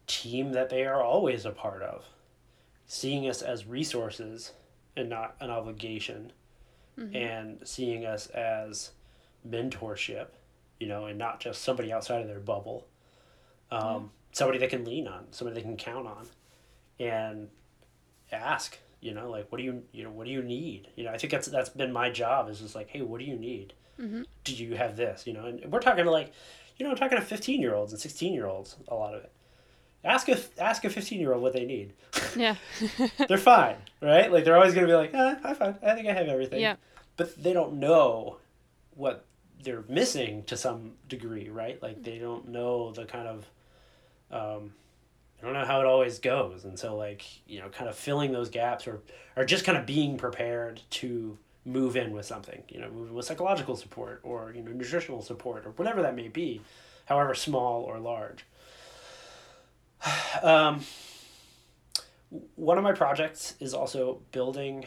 team that they are always a part of. seeing us as resources and not an obligation. Mhm. and seeing us as mentorship you know and not just somebody outside of their bubble. Um, somebody they can lean on somebody they can count on. And ask you know like what do you you know what do you need? You know i think that's that's been my job is just like hey what do you need? Mhm. do you have this? You know and we're talking to like you know talking to 15 year olds and 16 year olds a lot of it ask a ask a 15 year old what they need Yeah. they're fine right like they're always going to be like eh, i'm fine i think i have everything yeah. but they don't know what they're missing to some degree right like they don't know the kind of um, I don't know how it always goes, and so like you know, kind of filling those gaps or or just kind of being prepared to move in with something, you know, move in with psychological support or you know nutritional support or whatever that may be, however small or large. Um, one of my projects is also building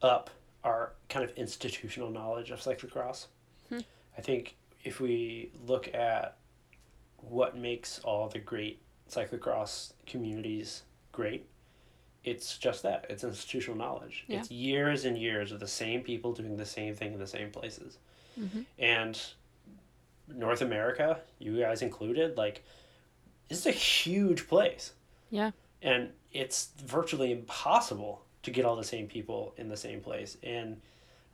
up our kind of institutional knowledge of cyclocross. Hmm. I think if we look at what makes all the great cyclocross communities great, it's just that it's institutional knowledge. Yeah. It's years and years of the same people doing the same thing in the same places. Mhm. And North America, you guys included, like, this is a huge place. Yeah. and it's virtually impossible to get all the same people in the same place. And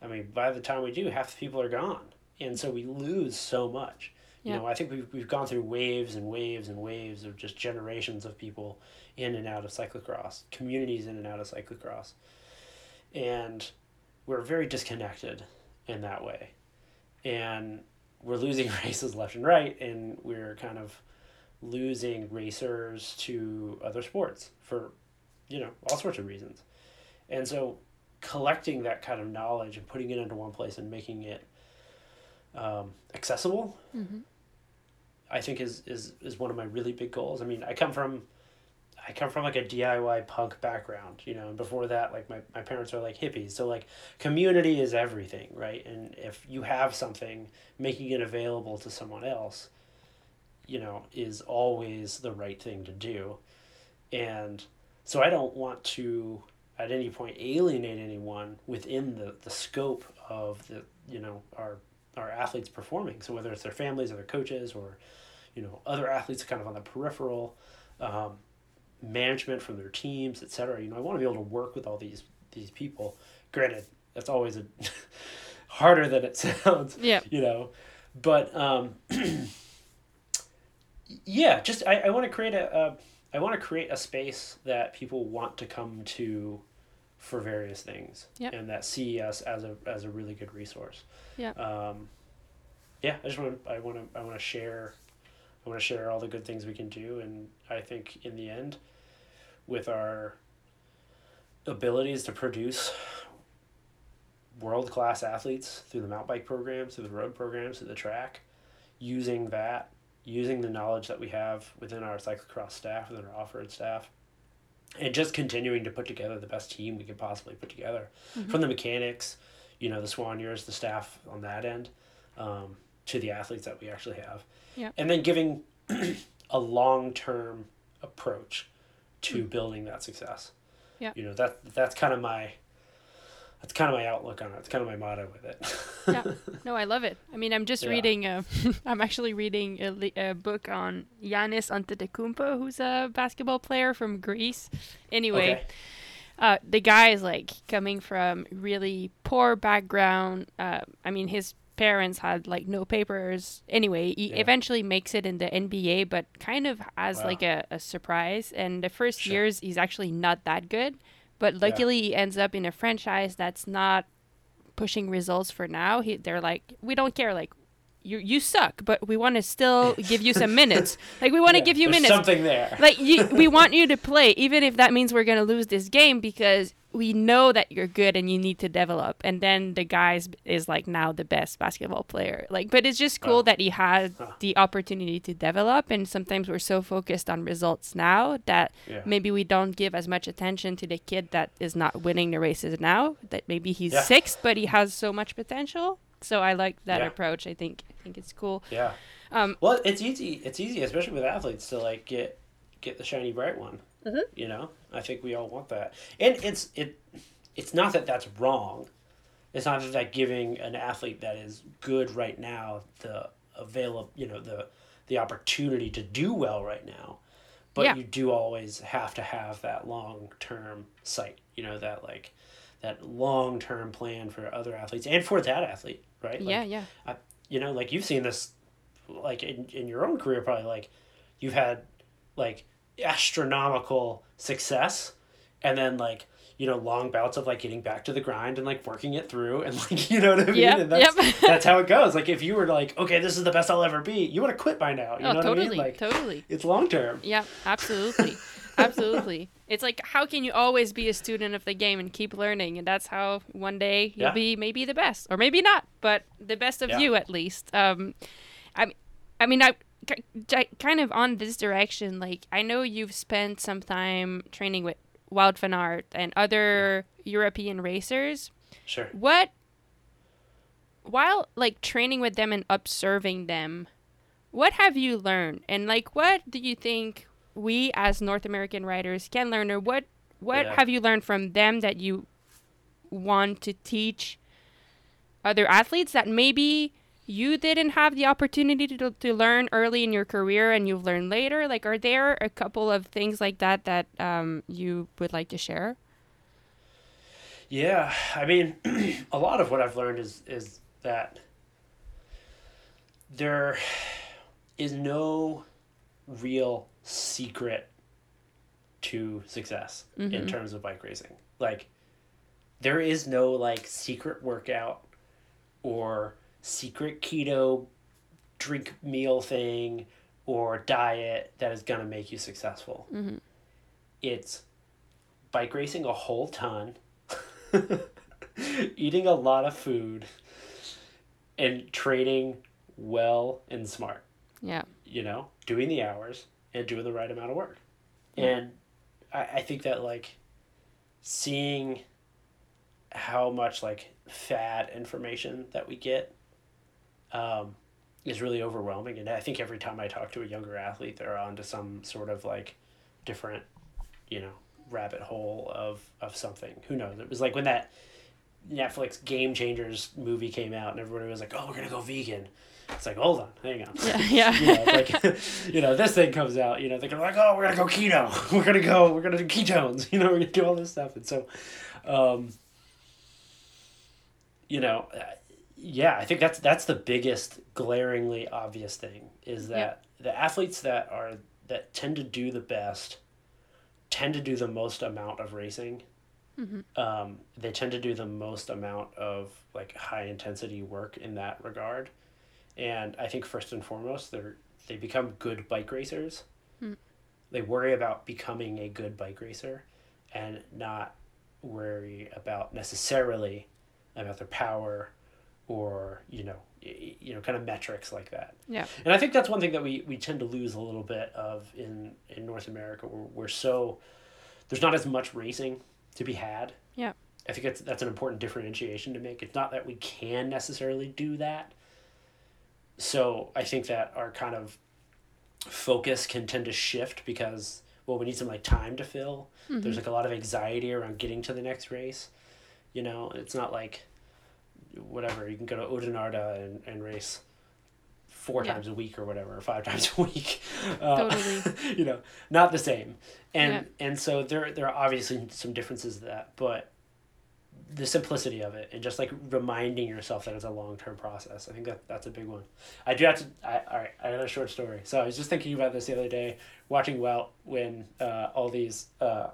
i mean by the time we do half the people are gone. And so we lose so much. Yeah. you know i think we've, we've gone through waves and waves and waves of just generations of people in and out of cyclocross communities in and out of cyclocross. And we're very disconnected in that way. And we're losing races left and right and we're kind of losing racers to other sports for you know all sorts of reasons. And so collecting that kind of knowledge and putting it into one place and making it um, accessible Mhm. i think is, is is one of my really big goals. I mean i come from i come from like a diy punk background you know and before that like my, my parents are like hippies. So like community is everything right? And if you have something making it available to someone else you know is always the right thing to do. And so i don't want to at any point alienate anyone within the, the scope of the you know our our athletes performing. So whether it's their families or their coaches or you know other athletes kind of on the peripheral um, management from their teams etc you know i want to be able to work with all these these people. Granted that's always a harder than it sounds Yeah. you know but um yeah just i, I want to create a, a i want to create a space that people want to come to for various things Yep. and that see us as a as a really good resource Yep. um yeah i just want to i want to i want to share i want to share all the good things we can do and i think in the end with our abilities to produce world class athletes through the mountain bike programs, through the road programs, through the track, using that, using the knowledge that we have within our cyclocross staff, within our off road staff, and just continuing to put together the best team we could possibly put together from the mechanics, you know, the soigneurs, the staff on that end, um, to the athletes that we actually have. And then giving a long term approach to building that success. Yeah. You know, that that's kind of my that's kind of my outlook on it. It's kind of my motto with it. Yeah. No, I love it. I mean, I'm just Yeah. reading. I'm actually reading a, a book on Giannis Antetokounmpo, who's a basketball player from Greece. Anyway, Okay. uh, the guy is like coming from really poor background. Uh, I mean, his parents had like no papers. Anyway, he Yeah. eventually makes it in the NBA, but kind of as Wow. like a, a surprise. And the first Sure. years, he's actually not that good. But luckily, he ends up in a franchise that's not pushing results for now. He, they're like, we don't care. Like, you you suck, but we want to still give you some minutes. Like, we want to Yeah, give you there's minutes Something there. like you, we want you to play even if that means we're going to lose this game because we know that you're good and you need to develop and then the guys is like now the best basketball player like but it's just cool Wow. that he had Huh. the opportunity to develop and sometimes we're so focused on results now that yeah. maybe we don't give as much attention to the kid that is not winning the races now that maybe he's Yeah. sixth but he has so much potential so i like that Yeah. approach i think i think it's cool Yeah. um Well, it's easy. It's easy, especially with athletes, to like get get the shiny bright one. Mm-hmm. You know, I think we all want that, and it's it. It's not that that's wrong. It's not that that giving an athlete that is good right now the available, you know, the the opportunity to do well right now. But Yeah. you do always have to have that long term sight. You know that like that long term plan for other athletes and for that athlete, right? Like, yeah, yeah. I, you know, like you've seen this, like in, in your own career, probably like you've had like astronomical success, and then like you know long bouts of like getting back to the grind and like working it through, and like you know what I mean. Yep, and that's yep. that's how it goes. Like if you were like, okay, this is the best I'll ever be, you would have quit by now. You oh, know totally, what I mean? Like totally. it's long term. Yeah, absolutely. absolutely. It's like how can you always be a student of the game and keep learning and that's how one day you'll Yeah. be maybe the best or maybe not, but the best of Yeah. you at least. Um I mean I mean I kind of on this direction like I know you've spent some time training with Wout van Aert and other European racers. Sure. What while like training with them and observing them, what have you learned? And like what do you think we as North American riders can learn or what what Yeah. have you learned from them that you want to teach other athletes that maybe you didn't have the opportunity to, to learn early in your career and you've learned later like are there a couple of things like that that um, you would like to share Yeah, I mean, a lot of what I've learned is is that there is no real secret to success in terms of bike racing. Like there is no like secret workout or secret keto drink meal thing or diet that is going to make you successful. Mm-hmm. It's bike racing a whole ton eating a lot of food and training well and smart. Yeah. You know doing the hours and doing the right amount of work. And I, I think that like seeing how much like fad information that we get um, is really overwhelming. And i think every time i talk to a younger athlete they're onto some sort of like different you know rabbit hole of of something. Who knows? It was like when that netflix game changers movie came out and everybody was like oh we're gonna go vegan. It's like hold on hang on. Yeah yeah. You know, like you know, this thing comes out, you know, they're like, oh, we're gonna go keto, we're gonna go, we're gonna do ketones, you know, we're gonna do all this stuff, and so, um, you know, yeah, I think that's that's the biggest glaringly obvious thing is that the athletes that are that tend to do the best tend to do the most amount of racing. Um, they tend to do the most amount of like high intensity work in that regard and I think first and foremost they're they become good bike racers. They worry about becoming a good bike racer, and not worry about necessarily about their power, or you know you know kind of metrics like that. yeah And I think that's one thing that we, we tend to lose a little bit of in, in North America. We're, we're so there's not as much racing to be had. Yeah. I think that's that's an important differentiation to make. It's not that we can necessarily do that. So I think that our kind of focus can tend to shift because well we need some like time to fill. Mm-hmm. There's like a lot of anxiety around getting to the next race. You know, it's not like whatever, you can go to Oudenaarde and, and race four Yeah. times a week or whatever, or five times a week. Uh, Totally. you know, not the same. And Yeah. and so there there are obviously some differences to that, but the simplicity of it and just like reminding yourself that it's a long term process. I think that that's a big one. I do have to. I, all right, I have a short story. So I was just thinking about this the other day, watching Wout win uh, all these, uh,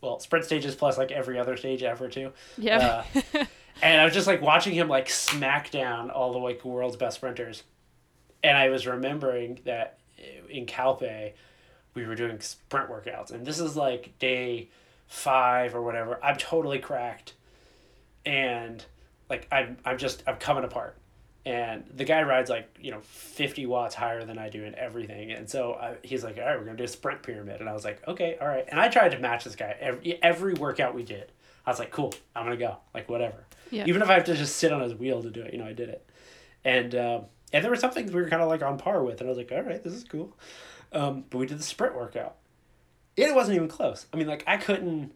well, sprint stages plus like every other stage ever too. yeah Uh, and I was just like watching him like smack down all the like world's best sprinters, and I was remembering that uh, in Calpe, we were doing sprint workouts, and this is like day five or whatever. I'm totally cracked, and like I'm I'm just I'm coming apart. And the guy rides like you know fifty watts higher than I do in everything, and so I, he's like, "All right, we're gonna do a sprint pyramid," and I was like, "Okay, all right." And I tried to match this guy every every workout we did. I was like, "Cool, I'm gonna go." Like whatever, Yeah. even if I have to just sit on his wheel to do it, you know, I did it. And um, and there were some things we were kind of like on par with, and I was like, "All right, this is cool." Um, but we did the sprint workout, it wasn't even close. I mean, like I couldn't,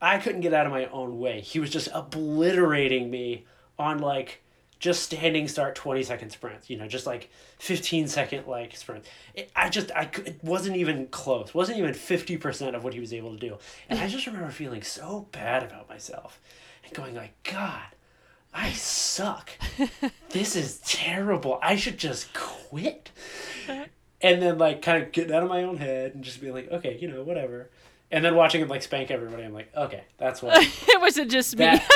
I couldn't get out of my own way. He was just obliterating me on like just standing start 20 second sprints you know just like 15 second like sprints it, i just i it wasn't even close wasn't even 50% of what he was able to do and i just remember feeling so bad about myself and going like god i suck this is terrible i should just quit and then like kind of getting out of my own head and just being like okay you know whatever and then watching him like spank everybody i'm like okay that's what it wasn't just me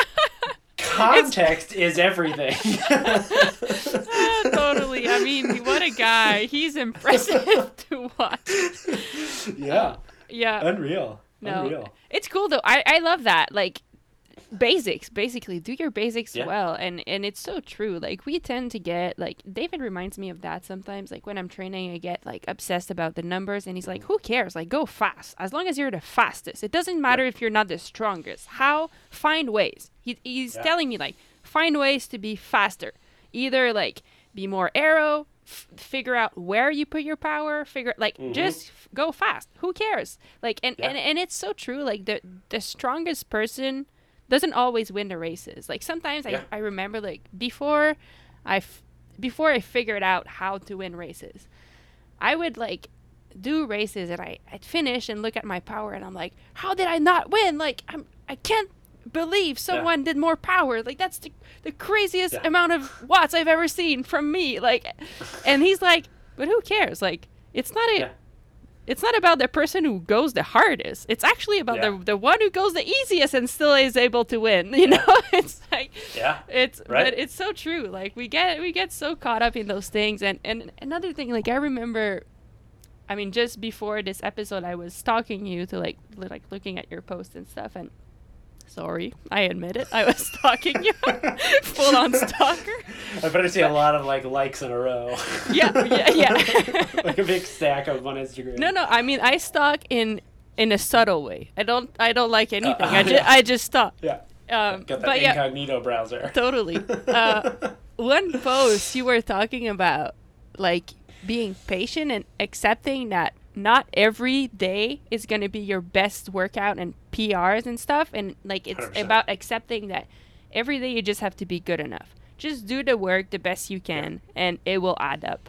context is everything. Ah, totally. I mean, what a guy. He's impressive to watch. Yeah. Yeah. Unreal. No. Unreal. It's cool though. I, I love that. Like basics, basically. Do your basics Yeah. well. And and it's so true. Like we tend to get like David reminds me of that sometimes. Like when I'm training I get like obsessed about the numbers and he's like, Who cares? Like go fast. As long as you're the fastest. It doesn't matter if you're not the strongest. How find ways. He, he's Yeah. telling me like find ways to be faster. Either like be more aero, f- figure out where you put your power, figure like Mhm. just f- go fast. Who cares? Like and, Yeah. and and it's so true. Like the the strongest person doesn't always win the races. Like sometimes Yeah. I, I remember like before I f- before I figured out how to win races, I would like do races and I, I'd finish and look at my power and I'm like, how did I not win? Like I'm I can't believe someone did more power. Like that's the, the craziest Yeah. amount of watts I've ever seen from me. Like and he's like, but who cares? Like it's not a Yeah. It's not about the person who goes the hardest. It's actually about Yeah. the the one who goes the easiest and still is able to win. You know, it's like Yeah. it's Right. but it's so true. Like we get we get so caught up in those things. And and another thing, like I remember, I mean, just before this episode, I was stalking you to like like looking at your posts and stuff. And sorry, I admit it, I was stalking you, full on stalker. I better see a lot of like likes in a row. Yeah, yeah, yeah. like a big stack of on Instagram. No, no. I mean, I stalk in in a subtle way. I don't. I don't like anything. I just. yeah. I just stalk. Yeah. Um, Got that but yeah, incognito browser. totally. Uh, one post you were talking about, like being patient and accepting that not every day is going to be your best workout and PRs and stuff, and like it's 100%. about accepting that every day you just have to be good enough. Just do the work the best you can, and it will add up.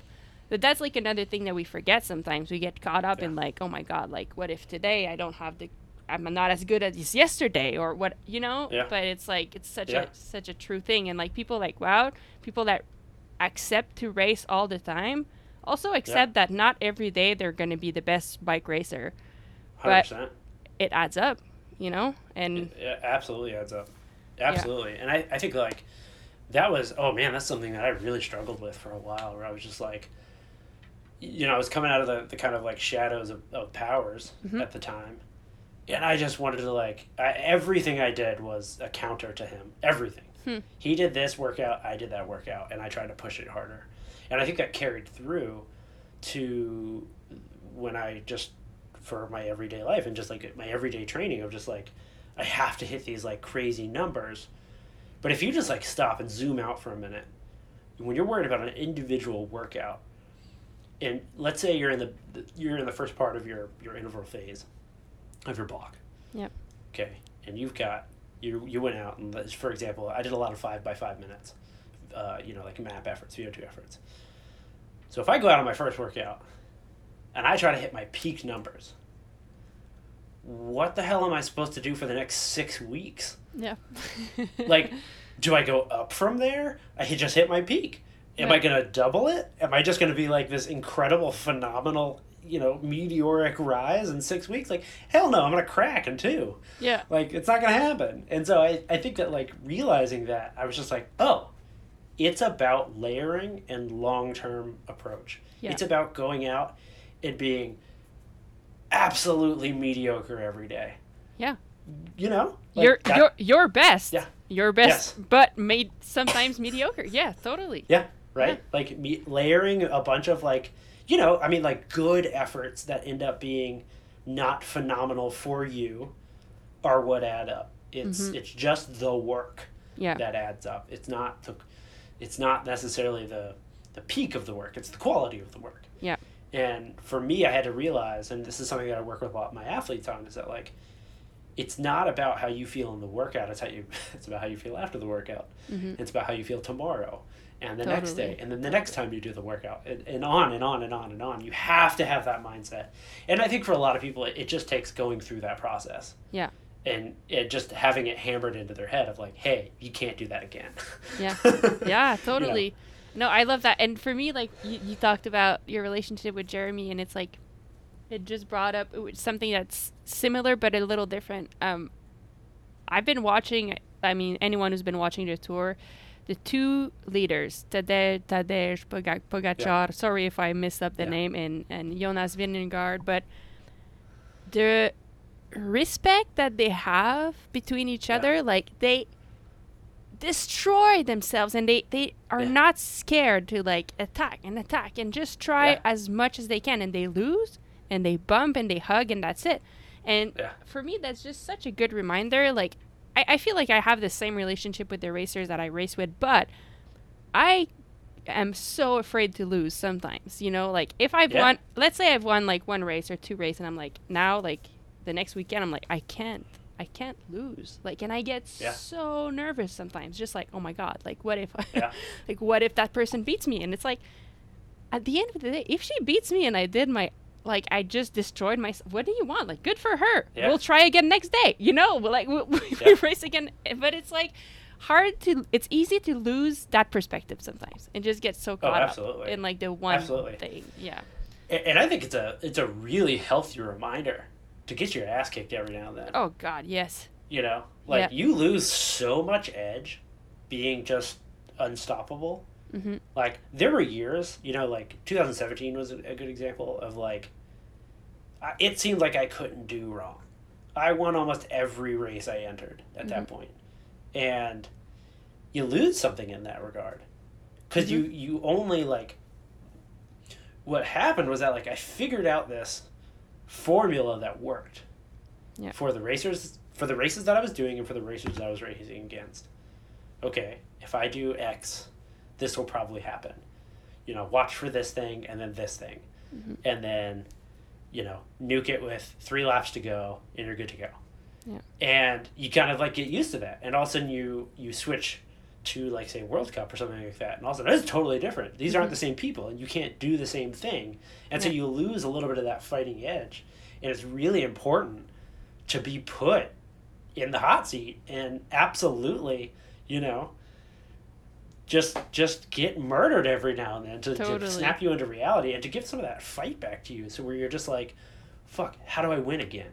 But that's like another thing that we forget sometimes. We get caught up in like, oh my god, like what if today I don't have the I'm not as good as yesterday or what you know? Yeah. But it's like it's such Yeah. a such a true thing and like people like wow, people that accept to race all the time also accept that not every day they're going to be the best bike racer. Hundred percent. It adds up, you know? And It, it absolutely adds up. Absolutely. And I, I think like that was oh man, that's something that I really struggled with for a while where I was just like you know, I was coming out of the, the kind of like shadows of, of powers Mhm. at the time. And I just wanted to like I, everything I did was a counter to him. Everything. Hmm. He did this workout, I did that workout, and I tried to push it harder. And I think that carried through to when I just for my everyday life and just like my everyday training of just like I have to hit these like crazy numbers. But if you just like stop and zoom out for a minute, when you're worried about an individual workout, and let's say you're in the you're in the first part of your your interval phase of your block. Yep. Okay, and you've got you you went out and for example, I did a lot of five by five minutes, uh, you know, like map efforts, VO two efforts. So if I go out on my first workout, and I try to hit my peak numbers, what the hell am I supposed to do for the next six weeks? yeah. Like, do I go up from there? I just hit my peak. Am I going to double it? Am I just going to be like this incredible, phenomenal, you know, meteoric rise in six weeks? Like, hell no, I'm going to crack in two. yeah. Like, it's not going to happen. And so I, I think that, like, realizing that, I was just like, oh, it's about layering and long term approach. Yeah. It's about going out and being absolutely mediocre every day. Yeah. You know? Like, your that- your your best. Yeah. Your best, Yes. but made sometimes mediocre. Yeah, totally. Yeah, right. Yeah. Like me, layering a bunch of like, you know, I mean, like good efforts that end up being not phenomenal for you, are what add up. It's Mhm. it's just the work Yeah. that adds up. It's not the, it's not necessarily the the peak of the work. It's the quality of the work. Yeah. And for me, I had to realize, and this is something that I work with a lot of my athletes on, is that like, it's not about how you feel in the workout. It's how you. It's about how you feel after the workout. Mhm. It's about how you feel tomorrow, and the next day, and then the next time you do the workout, and, and on and on and on and on. You have to have that mindset. And I think for a lot of people, it, it just takes going through that process Yeah. And it just having it hammered into their head of like, hey, you can't do that again. Yeah. Yeah, totally. No, I love that. And for me, like you, you talked about your relationship with Jeremy, and it's like it just brought up something that's similar but a little different. Um, I've been watching. I mean, anyone who's been watching the tour, the two leaders, Tadej Tadej Poga- Pogacar. Sorry if I messed up the Yeah. name, and and Jonas Vingegaard, but the respect that they have between each Yeah. other, like they destroy themselves and they they are Yeah. not scared to like attack and attack and just try Yeah. as much as they can and they lose and they bump and they hug and that's it and for me that's just such a good reminder like I, I feel like i have the same relationship with the racers that i race with but i am so afraid to lose sometimes you know like if i've Yeah. won let's say i've won like one race or two races and i'm like now like the next weekend i'm like i can't i can't lose like and i get Yeah. so nervous sometimes just like oh my god like what if Yeah. like what if that person beats me and it's like at the end of the day if she beats me and i did my like i just destroyed myself what do you want like good for her Yeah. we'll try again next day you know We'll, like we, we, Yeah. race again but it's like hard to it's easy to lose that perspective sometimes and just get so oh, caught up Oh, absolutely. in like the one Absolutely. thing yeah And, and I think it's a it's a really healthy reminder to get your ass kicked every now and then. oh god yes You know, like Yeah. you lose so much edge being just unstoppable. mm-hmm. Like there were years, you know, like 2017 was a, good example of like I, it seemed like I couldn't do wrong. I won almost every race I entered at that. And you lose something in that regard. because you you only like what happened was that like I figured out this formula that worked Yeah. for the racers for the races that I was doing and for the racers that I was racing against. Okay, if I do X, this will probably happen. You know, watch for this thing and then this thing, Mhm. and then you know nuke it with three laps to go and you're good to go. Yeah. And you kind of like get used to that, and all of a sudden you you switch to like say World Cup or something like that, and all of a sudden it's totally different. These aren't Mhm. the same people, and you can't do the same thing, and so you lose a little bit of that fighting edge. And it's really important to be put in the hot seat and absolutely, you know, just just get murdered every now and then to, to snap you into reality and to give some of that fight back to you. So where you're just like, fuck, how do I win again?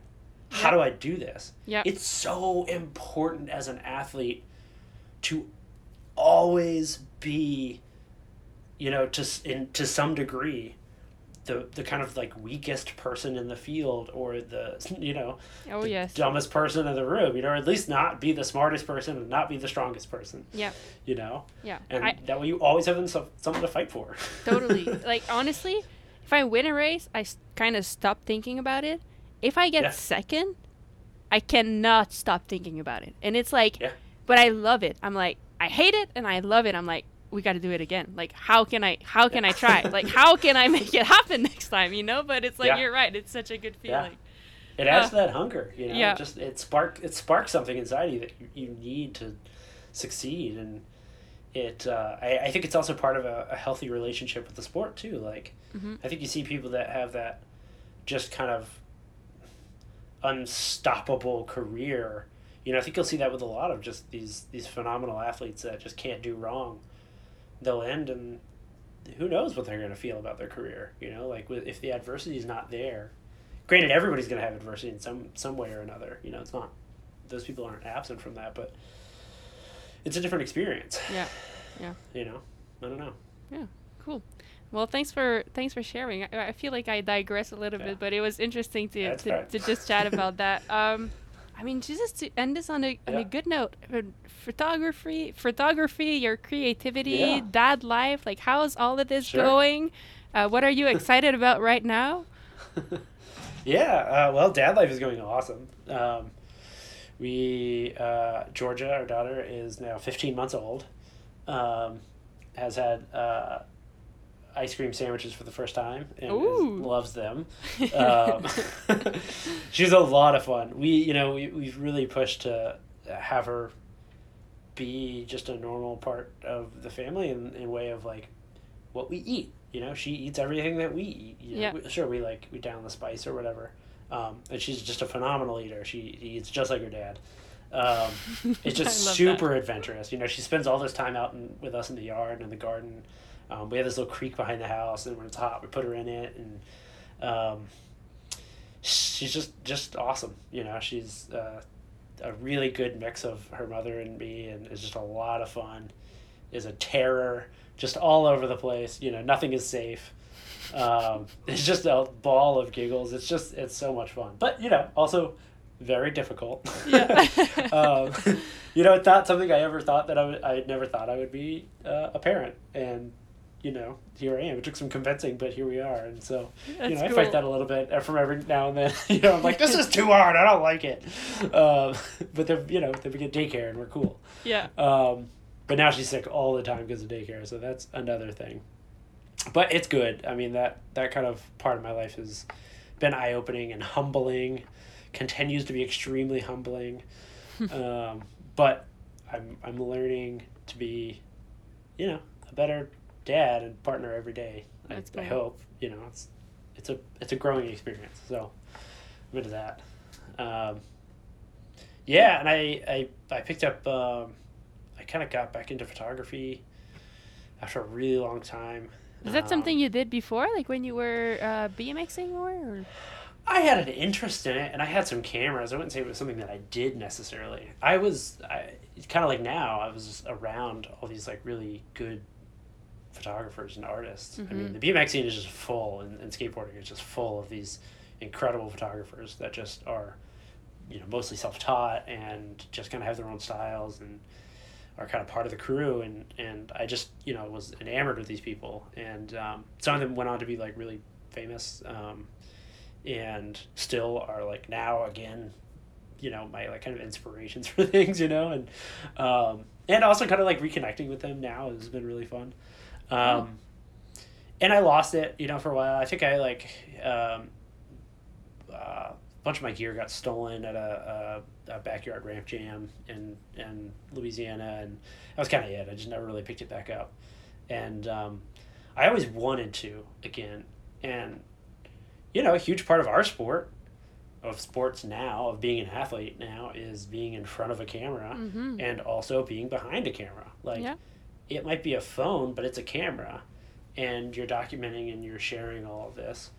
How Yeah. do I do this? Yeah. It's so important as an athlete to always be, you know, to in to some degree, the the kind of like weakest person in the field or the you know Oh yes. dumbest person in the room, you know, or at least not be the smartest person and not be the strongest person, Yeah. you know, Yeah. and I that way you always have some, something to fight for. totally. like honestly, if I win a race, I kind of stop thinking about it. If I get Yeah. second, I cannot stop thinking about it. And it's like, Yeah. but I love it. I'm like, I hate it and I love it. I'm like, we got to do it again. Like, how can I? How can I try? like, how can I make it happen next time? You know. But it's like Yeah. you're right. It's such a good feeling. Yeah. It adds Uh, to that hunger, you know. yeah. It just it spark it sparks something inside you that you, need to succeed, and it. Uh, I I think it's also part of a, a healthy relationship with the sport too. Like, Mhm. I think you see people that have that just kind of unstoppable career. You know, I think you'll see that with a lot of just these these phenomenal athletes that just can't do wrong. They'll end and who knows what they're going to feel about their career. You know, like with, if the adversity is not there. Granted, everybody's going to have adversity in some some way or another. You know, it's not those people aren't absent from that, but it's a different experience. Yeah. Yeah. You know, I don't know. Yeah, cool. Well, thanks for thanks for sharing. I, I feel like I digress a little Yeah. bit, but it was interesting to to, to just chat about that. Um, I mean, just to end this on a on Yeah. a good note. Photography, photography, your creativity, Yeah. dad life. Like, how's all of this Sure. going? Uh, what are you excited about right now? yeah, uh, well, dad life is going awesome. Um, we uh, Georgia, our daughter, is now 15 months old. Um, has had uh, ice cream sandwiches for the first time and Ooh. loves them. Um, she's a lot of fun. We, you know, we, we've really pushed to have her be just a normal part of the family in, in way of like what we eat. You know, she eats everything that we eat. You know, Yeah. we- sure, we like we down the spice or whatever. Um, and she's just a phenomenal eater. She eats just like her dad. Um, it's just super adventurous. You know, she spends all this time out in, with us in the yard and in the garden. Um, we have this little creek behind the house, and when it's hot, we put her in it, and um, she's just just awesome. You know, she's uh, a really good mix of her mother and me, and it's just a lot of fun. Is a terror, just all over the place. You know, nothing is safe. Um, it's just a ball of giggles. It's just it's so much fun, but you know, also very difficult. Yeah. um, you know, it's not something I ever thought that I would. I never thought I would be uh, a parent, and you know, here I am. It took some convincing, but here we are. And so, you That's know, I fight that a little bit from every now and then. you know, I'm like, this is too hard. I don't like it. Um, but then, you know, then we get daycare and we're cool. yeah. Um, but now she's sick all the time because of daycare, so that's another thing. But it's good. I mean that that kind of part of my life has been eye opening and humbling. Continues to be extremely humbling. um, but I'm I'm learning to be, you know, a better dad and partner every day. I, I hope you know it's it's a it's a growing experience. So I'm into that. Um, yeah, and I I, I picked up. Um, I kind of got back into photography after a really long time. Is that Um, something you did before, like when you were uh, BMXing more? Or? I had an interest in it, and I had some cameras. I wouldn't say it was something that I did necessarily. I was, I kind of like now. I was just around all these like really good photographers and artists. I mean, Mhm. the BMX scene is just full, and, and skateboarding is just full of these incredible photographers that just are, you know, mostly self-taught and just kind of have their own styles and are kind of part of the crew. And and I just you know was enamored with these people, and um, some of them went on to be like really famous. Um, and still are like now again you know my like kind of inspirations for things you know and um and also kind of like reconnecting with them now has been really fun um and i lost it you know for a while i think i like um uh, a bunch of my gear got stolen at a, a, a backyard ramp jam in in louisiana and that was kind of it i just never really picked it back up and um i always wanted to again and you know, a huge part of our sport, of sports now, of being an athlete now, is being in front of a camera Mm-hmm. and also being behind a camera. Like, Yeah. It might be a phone, but it's a camera, and you're documenting and you're sharing all of this,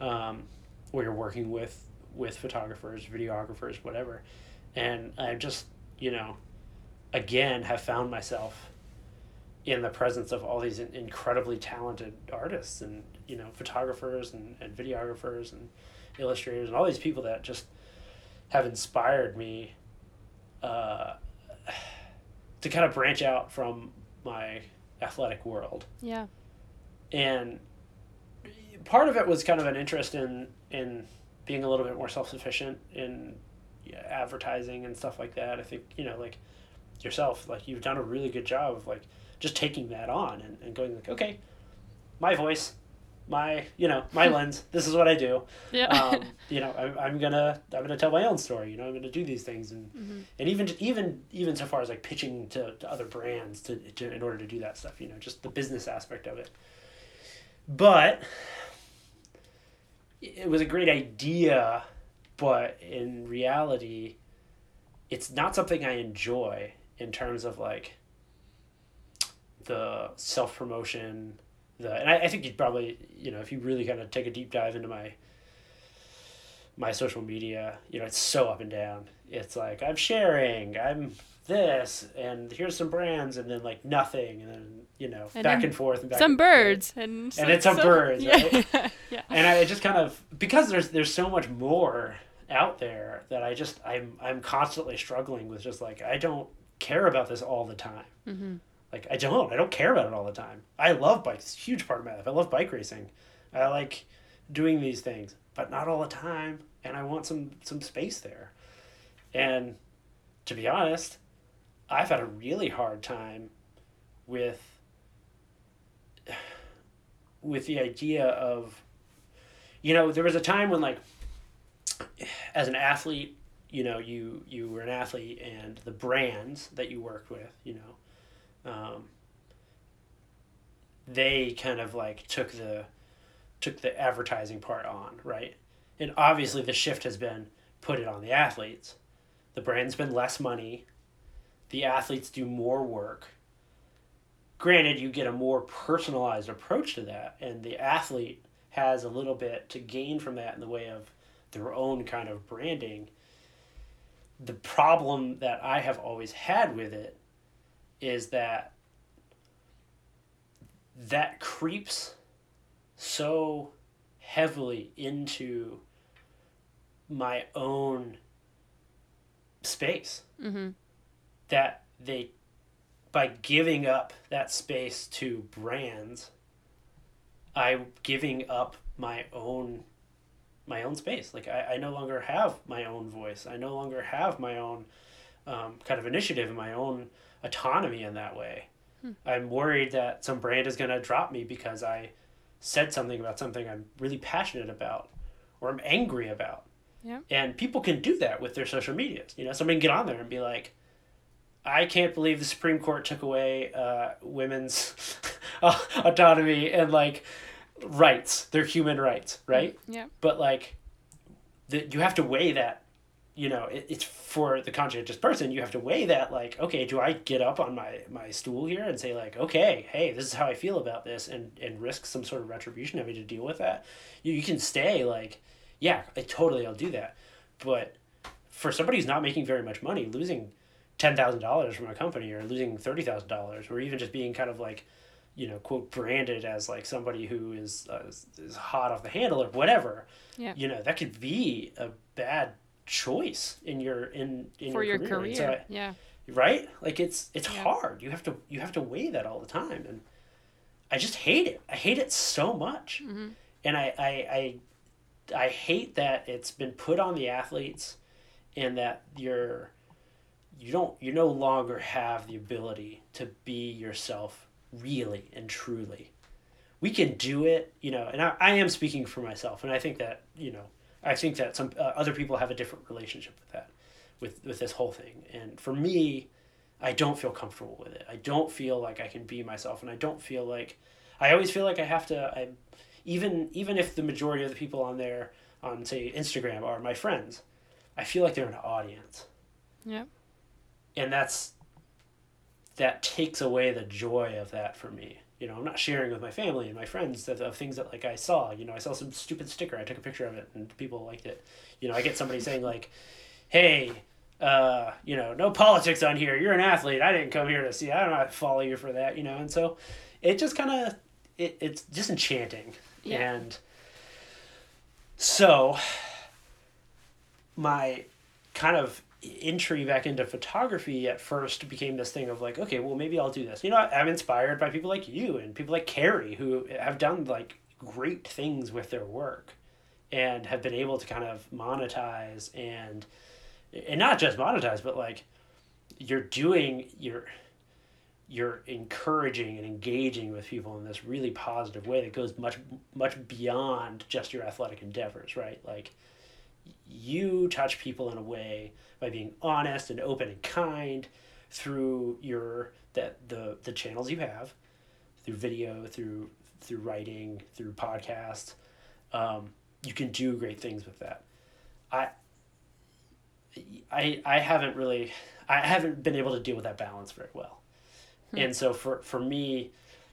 um, or you're working with with photographers, videographers, whatever. And I just, you know, again have found myself in the presence of all these incredibly talented artists and you know photographers and, and videographers and illustrators and all these people that just have inspired me uh, to kind of branch out from my athletic world Yeah. and part of it was kind of an interest in in being a little bit more self-sufficient in yeah, advertising and stuff like that i think you know like yourself like you've done a really good job of like just taking that on and, and going like okay my voice my you know my lens this is what i do Yeah. um, you know I'm, I'm gonna i'm gonna tell my own story you know i'm gonna do these things and Mhm. and even even even so far as like pitching to, to other brands to, to in order to do that stuff you know just the business aspect of it but it was a great idea but in reality it's not something i enjoy in terms of like the self-promotion the and I, I think you'd probably you know if you really kind of take a deep dive into my my social media you know it's so up and down it's like i'm sharing i'm this and here's some brands and then like nothing and then you know And back and forth and back some and forth. birds and And it's some birds, Yeah. right? yeah. and I just kind of because there's there's so much more out there that I just I'm I'm constantly struggling with just like I don't care about this all the time. Mm-hmm. Like I don't I don't care about it all the time. I love bikes, it's a huge part of my life. I love bike racing. I like doing these things, but not all the time. And I want some some space there. And to be honest, I've had a really hard time with with the idea of you know there was a time when like as an athlete you know you you were an athlete and the brands that you worked with you know um, they kind of like took the took the advertising part on right? And obviously the shift has been put it on the athletes. The brand spend less money. The athletes do more work. Granted you get a more personalized approach to that and the athlete has a little bit to gain from that in the way of their own kind of branding. The problem that i have always had with it is that that creeps so heavily into my own space Mm-hmm. that they by giving up that space to brands i'm giving up my own my own space like i, I no longer have my own voice i no longer have my own um, kind of initiative and my own autonomy in that way i'm worried that some brand is going to drop me because i said something about something i'm really passionate about or i'm angry about Yeah. and people can do that with their social medias you know somebody can get on there and be like I can't believe the Supreme Court took away uh, women's autonomy and like rights, their human rights, right? Yeah. But like, the, you have to weigh that. You know, it, it's for the conscientious person. You have to weigh that. Like, okay, do I get up on my my stool here and say like, okay, hey, this is how I feel about this, and and risk some sort of retribution having to deal with that? You you can stay like, yeah, I totally, I'll do that. But for somebody who's not making very much money, losing ten thousand dollars from a company or losing thirty thousand dollars, or even just being kind of like, you know, quote branded as like somebody who is uh, is, is hot off the handle or whatever. Yeah. You know, that could be a bad choice in your in in For your And career. so I- yeah. right? Like it's it's Yeah. hard. You have to you have to weigh that all the time, and I just hate it. I hate it so much, Mhm. and I I I, I hate that it's been put on the athletes, and that you're you don't you no longer have the ability to be yourself really and truly. We can do it, you know, and I, I am speaking for myself, and I think that you know I think that some uh, other people have a different relationship with that, with with this whole thing. And for me, I don't feel comfortable with it. I don't feel like I can be myself, and I don't feel like I always feel like I have to. I even even if the majority of the people on there on say Instagram are my friends, I feel like they're an audience, Yeah. and that's that takes away the joy of that for me. You know, I'm not sharing with my family and my friends of, of things that like I saw. You know, I saw some stupid sticker. I took a picture of it and people liked it. You know, I get somebody saying like, "Hey, uh, you know, no politics on here. You're an athlete. I didn't come here to see. I don't know, follow you for that." You know, and so it just kind of it, it's disenchanting. Yeah. And so my kind of entry back into photography at first became this thing of like, okay, well maybe I'll do this. You know, I'm inspired by people like you and people like Carrie who have done like great things with their work and have been able to kind of monetize and and not just monetize, but like you're doing you're you're encouraging and engaging with people in this really positive way that goes much much beyond just your athletic endeavors, right? Like you touch people in a way by being honest and open and kind through your that the the channels you have through video through through writing through podcast um, you can do great things with that. I i i haven't really i haven't been able to deal with that balance very well. And so for for me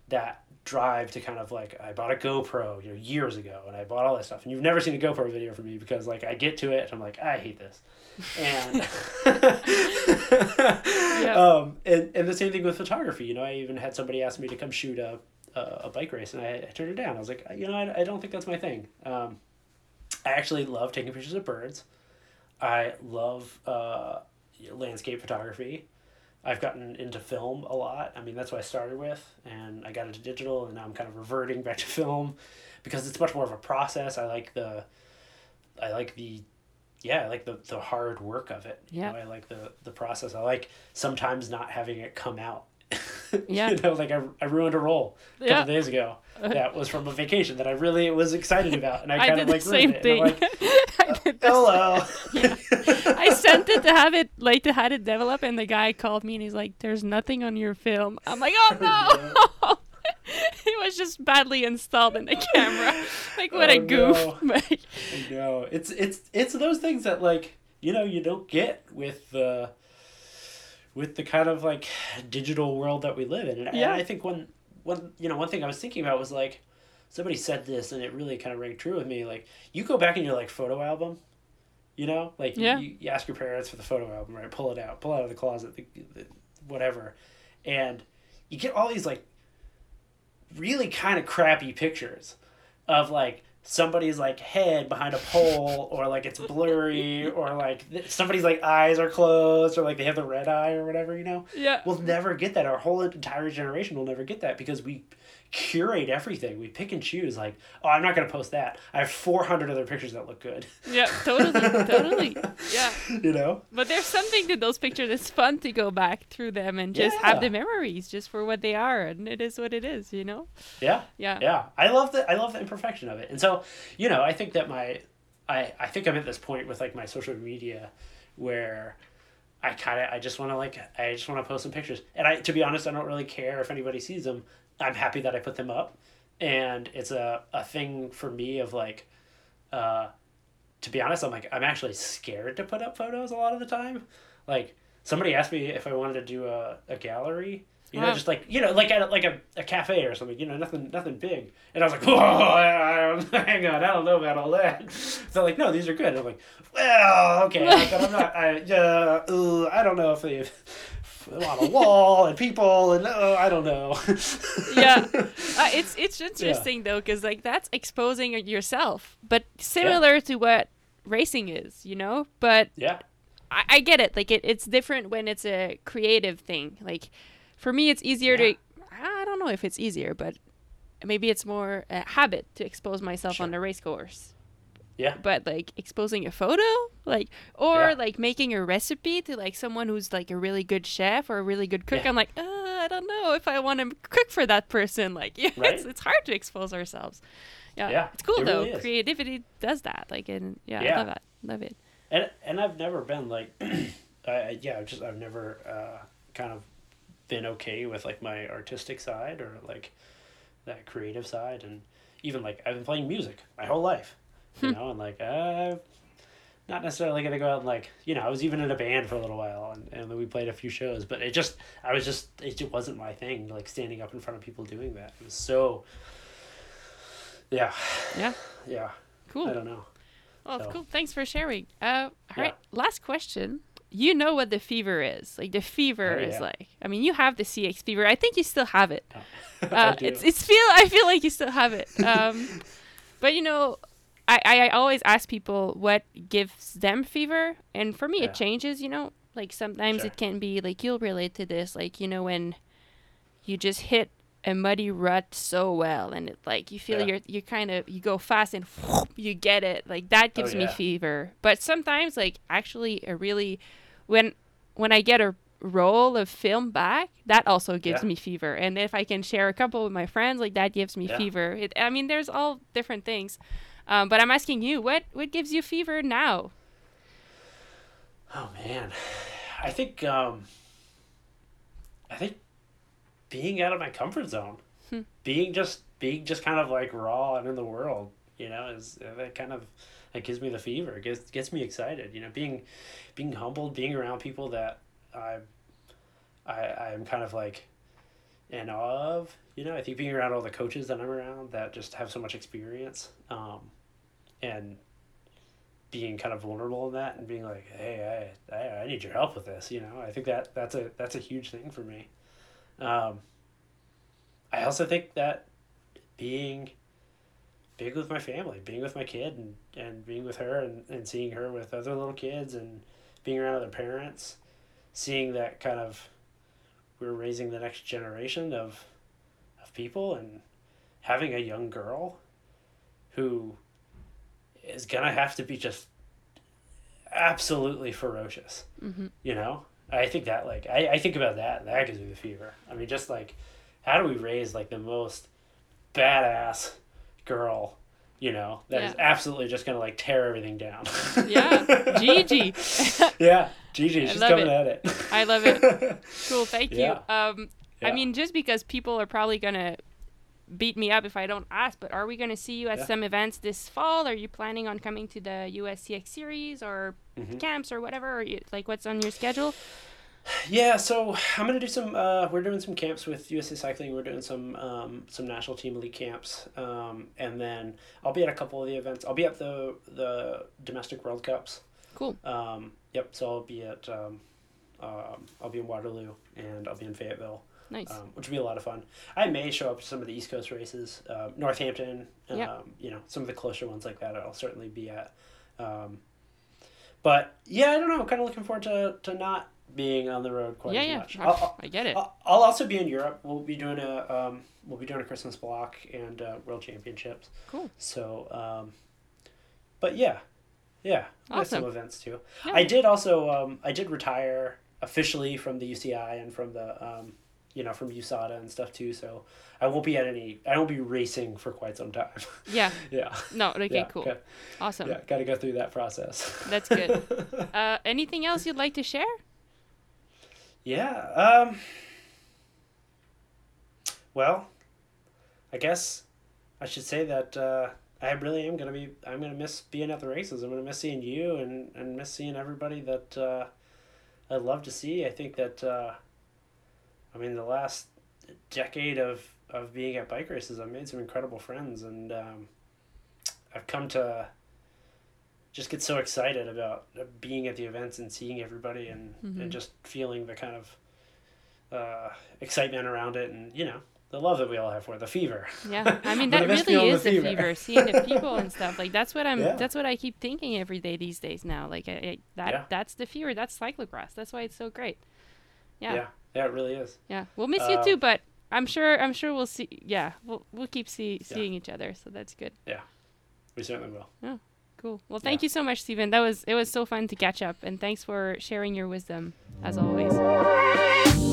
that drive to kind of like I bought a GoPro, you know, years ago and I bought all that stuff. And you've never seen a GoPro video from me because like I get to it and I'm like, I hate this. And um and, and the same thing with photography. You know, I even had somebody ask me to come shoot a a, a bike race and I, I turned it down. I was like, you know, I, I don't think that's my thing. Um I actually love taking pictures of birds. I love uh, landscape photography. I've gotten into film a lot. I mean, that's what I started with, and I got into digital, and now I'm kind of reverting back to film because it's much more of a process. I like the, I like the, yeah, I like the, the hard work of it. You Yeah. know, I like the the process. I like sometimes not having it come out Yeah. you know, like I, I ruined a roll a couple Yeah. days ago. Uh-huh. That was from a vacation that I really was excited about, and I, I kind of the like same ruined it. thing. Like, I did oh, the oh, hello. Yeah. I sent it to have it like to have it develop, and the guy called me and he's like, "There's nothing on your film." I'm like, "Oh no!" it was just badly installed in the camera. Like what a Oh, goof! no. No, it's it's it's those things that like you know you don't get with the with the kind of like digital world that we live in, and, and Yeah. I think one one you know one thing I was thinking about was like somebody said this and it really kind of rang true with me. Like you go back in your like photo album, you know, like Yeah. you, you ask your parents for the photo album, right? Pull it out, pull it out of the closet, the, the, whatever, and you get all these like really kind of crappy pictures of like somebody's like head behind a pole or like it's blurry or like somebody's like eyes are closed or like they have the red eye or whatever you know? Yeah, we'll never get that. Our whole entire generation will never get that because we curate everything. We pick and choose like oh i'm not going to post that. I have 400 other pictures that look good. Yeah, totally, totally, yeah. you know? But there's something to those pictures. It's fun to go back through them and just have the memories just for what they are, and it is what it is, you know. yeah. Yeah. yeah. I love the i love the imperfection of it. And so you know i think that my i i think i'm at this point with like my social media where i kind of i just want to like i just want to post some pictures. And i to be honest i don't really care if anybody sees them i'm happy that i put them up. And it's a, a thing for me of like uh to be honest i'm like i'm actually scared to put up photos a lot of the time. Like somebody asked me if i wanted to do a, a gallery. You know just like you know like at a, like a, a cafe or something you know nothing nothing big. And i was like whoa I, I don't, hang on i don't know about all that. So like no these are good. I'm like well okay but i'm not i uh, uh, i don't know if they on a wall and people and uh, i don't know. Yeah. Uh, it's it's interesting though because like that's exposing yourself but similar to what racing is you know? But yeah. I, I get it. Like it, it's different when it's a creative thing. Like for me it's easier Yeah. to i don't know if it's easier but maybe it's more a habit to expose myself on the race course yeah. But like exposing a photo like or Yeah. like making a recipe to like someone who's like a really good chef or a really good cook Yeah. i'm like uh, i don't know if i want to cook for that person. Like yeah, Right. it's, it's hard to expose ourselves. Yeah, Yeah, it's cool it though. really creativity does that like and yeah, i love that. Love it. And and I've never been like, I I- yeah, I've just I've never uh, kind of been okay with like my artistic side or like that creative side, and even like I've been playing music my whole life, you know, and like I'm not necessarily gonna go out and like you know I was even in a band for a little while, and and we played a few shows, but it just I was just it just wasn't my thing, like standing up in front of people doing that. It was so. Yeah, yeah yeah. cool I don't know. Oh, So- cool. Thanks for sharing. Uh, all Yeah. right. Last question. You know what the fever is? Like the fever Oh, is like. I mean, you have the CX fever. I think you still have it. I Uh, do. it's it's feel. I feel like you still have it. Um, but you know, I, I always ask people what gives them fever, and for me Yeah. it changes. You know, like sometimes Sure. it can be like you'll relate to this. Like you know when you just hit a muddy rut so well and it like you feel Yeah. you're you kind of you go fast and you get it like that oh, gives me yeah. fever but sometimes like actually a really when when i get a roll of film back that also gives Yeah. me fever and if i can share a couple with my friends like that gives me fever it, i mean there's all different things um, but i'm asking you what what gives you fever now Oh man, I think um, I think being out of my comfort zone, Hmm. being just being just kind of like raw and in the world, you know, is that kind of that gives me the fever. It gets gets me excited. You know, being being humbled, being around people that I I I'm kind of like in awe of. You know, I think being around all the coaches that I'm around that just have so much experience, um, and being kind of vulnerable in that and being like, hey, I, I, I need your help with this. You know, I think that that's a that's a huge thing for me. Um, I also think that being big with my family, being with my kid and, and being with her and, and seeing her with other little kids and being around other parents, seeing that kind of we're raising the next generation of of people and having a young girl who is gonna have to be just absolutely ferocious mm-hmm. you know I think that like I, I think about that that gives me the fever. I mean, just like how do we raise like the most badass girl, you know, that is Yeah. absolutely just gonna like tear everything down. Yeah, Gigi. yeah, Gigi, she's coming it. at it. I love it. Cool, thank Yeah. you. Um, I mean, just because people are probably gonna beat me up if I don't ask, but are we gonna see you at Yeah. some events this fall? Are you planning on coming to the USCX series or Mhm. camps or whatever? Or you, like, what's on your schedule? Yeah, so I'm gonna do some. Uh, we're doing some camps with USA Cycling. We're doing some um, some national team elite camps, um, and then I'll be at a couple of the events. I'll be at the the domestic World Cups. Cool. Um, yep. So I'll be at um, um, I'll be in Waterloo and I'll be in Fayetteville, Nice. um, which would be a lot of fun. I may show up to some of the East Coast races, um, Northampton. Um. You know, some of the closer ones like that. I'll certainly be at. Um, but yeah, I don't know. I'm kind of looking forward to, to not being on the road quite yeah, as yeah. much. I- I'll, I'll, I get it. I'll I'll also be in Europe. We'll be doing a um, we'll be doing a Christmas block and uh, World Championships. Cool. So, um, but yeah, yeah, have some Awesome. events too. Yeah. I did also um, I did retire officially from the UCI and from the um, you know from USADA and stuff too. So I won't be at any. I won't be racing for quite some time. Yeah. yeah. No. Okay. yeah, cool. got- Awesome. Yeah, got to go through that process. That's good. Uh, anything else you'd like to share? Yeah. Um. Well, I guess I should say that uh, I really am gonna be. I'm gonna miss being at the races. I'm gonna miss seeing you and and miss seeing everybody that uh, I love to see. I think that. I mean, the last decade of of being at bike races, I've made some incredible friends, and um, I've come to just get so excited about uh, being at the events and seeing everybody and, Mhm. and just feeling the kind of uh, excitement around it and you know the love that we all have for it, the fever. Yeah, I mean that really is the fever. fever. seeing the people and stuff. Like that's what I'm. Yeah. That's what I keep thinking every day these days now. Like I, I, that. Yeah. That's the fever. That's cyclocross. That's why it's so great. Yeah, yeah, yeah. yeah, it really is. Yeah, we'll miss you Uh, too, but I'm sure. I'm sure we'll see. Yeah, we'll we'll keep see, Yeah. seeing each other. So that's good. Yeah, we certainly will. Yeah, Cool. Well, thank you so much, Stephen. That was it was so fun to catch up, and thanks for sharing your wisdom as always.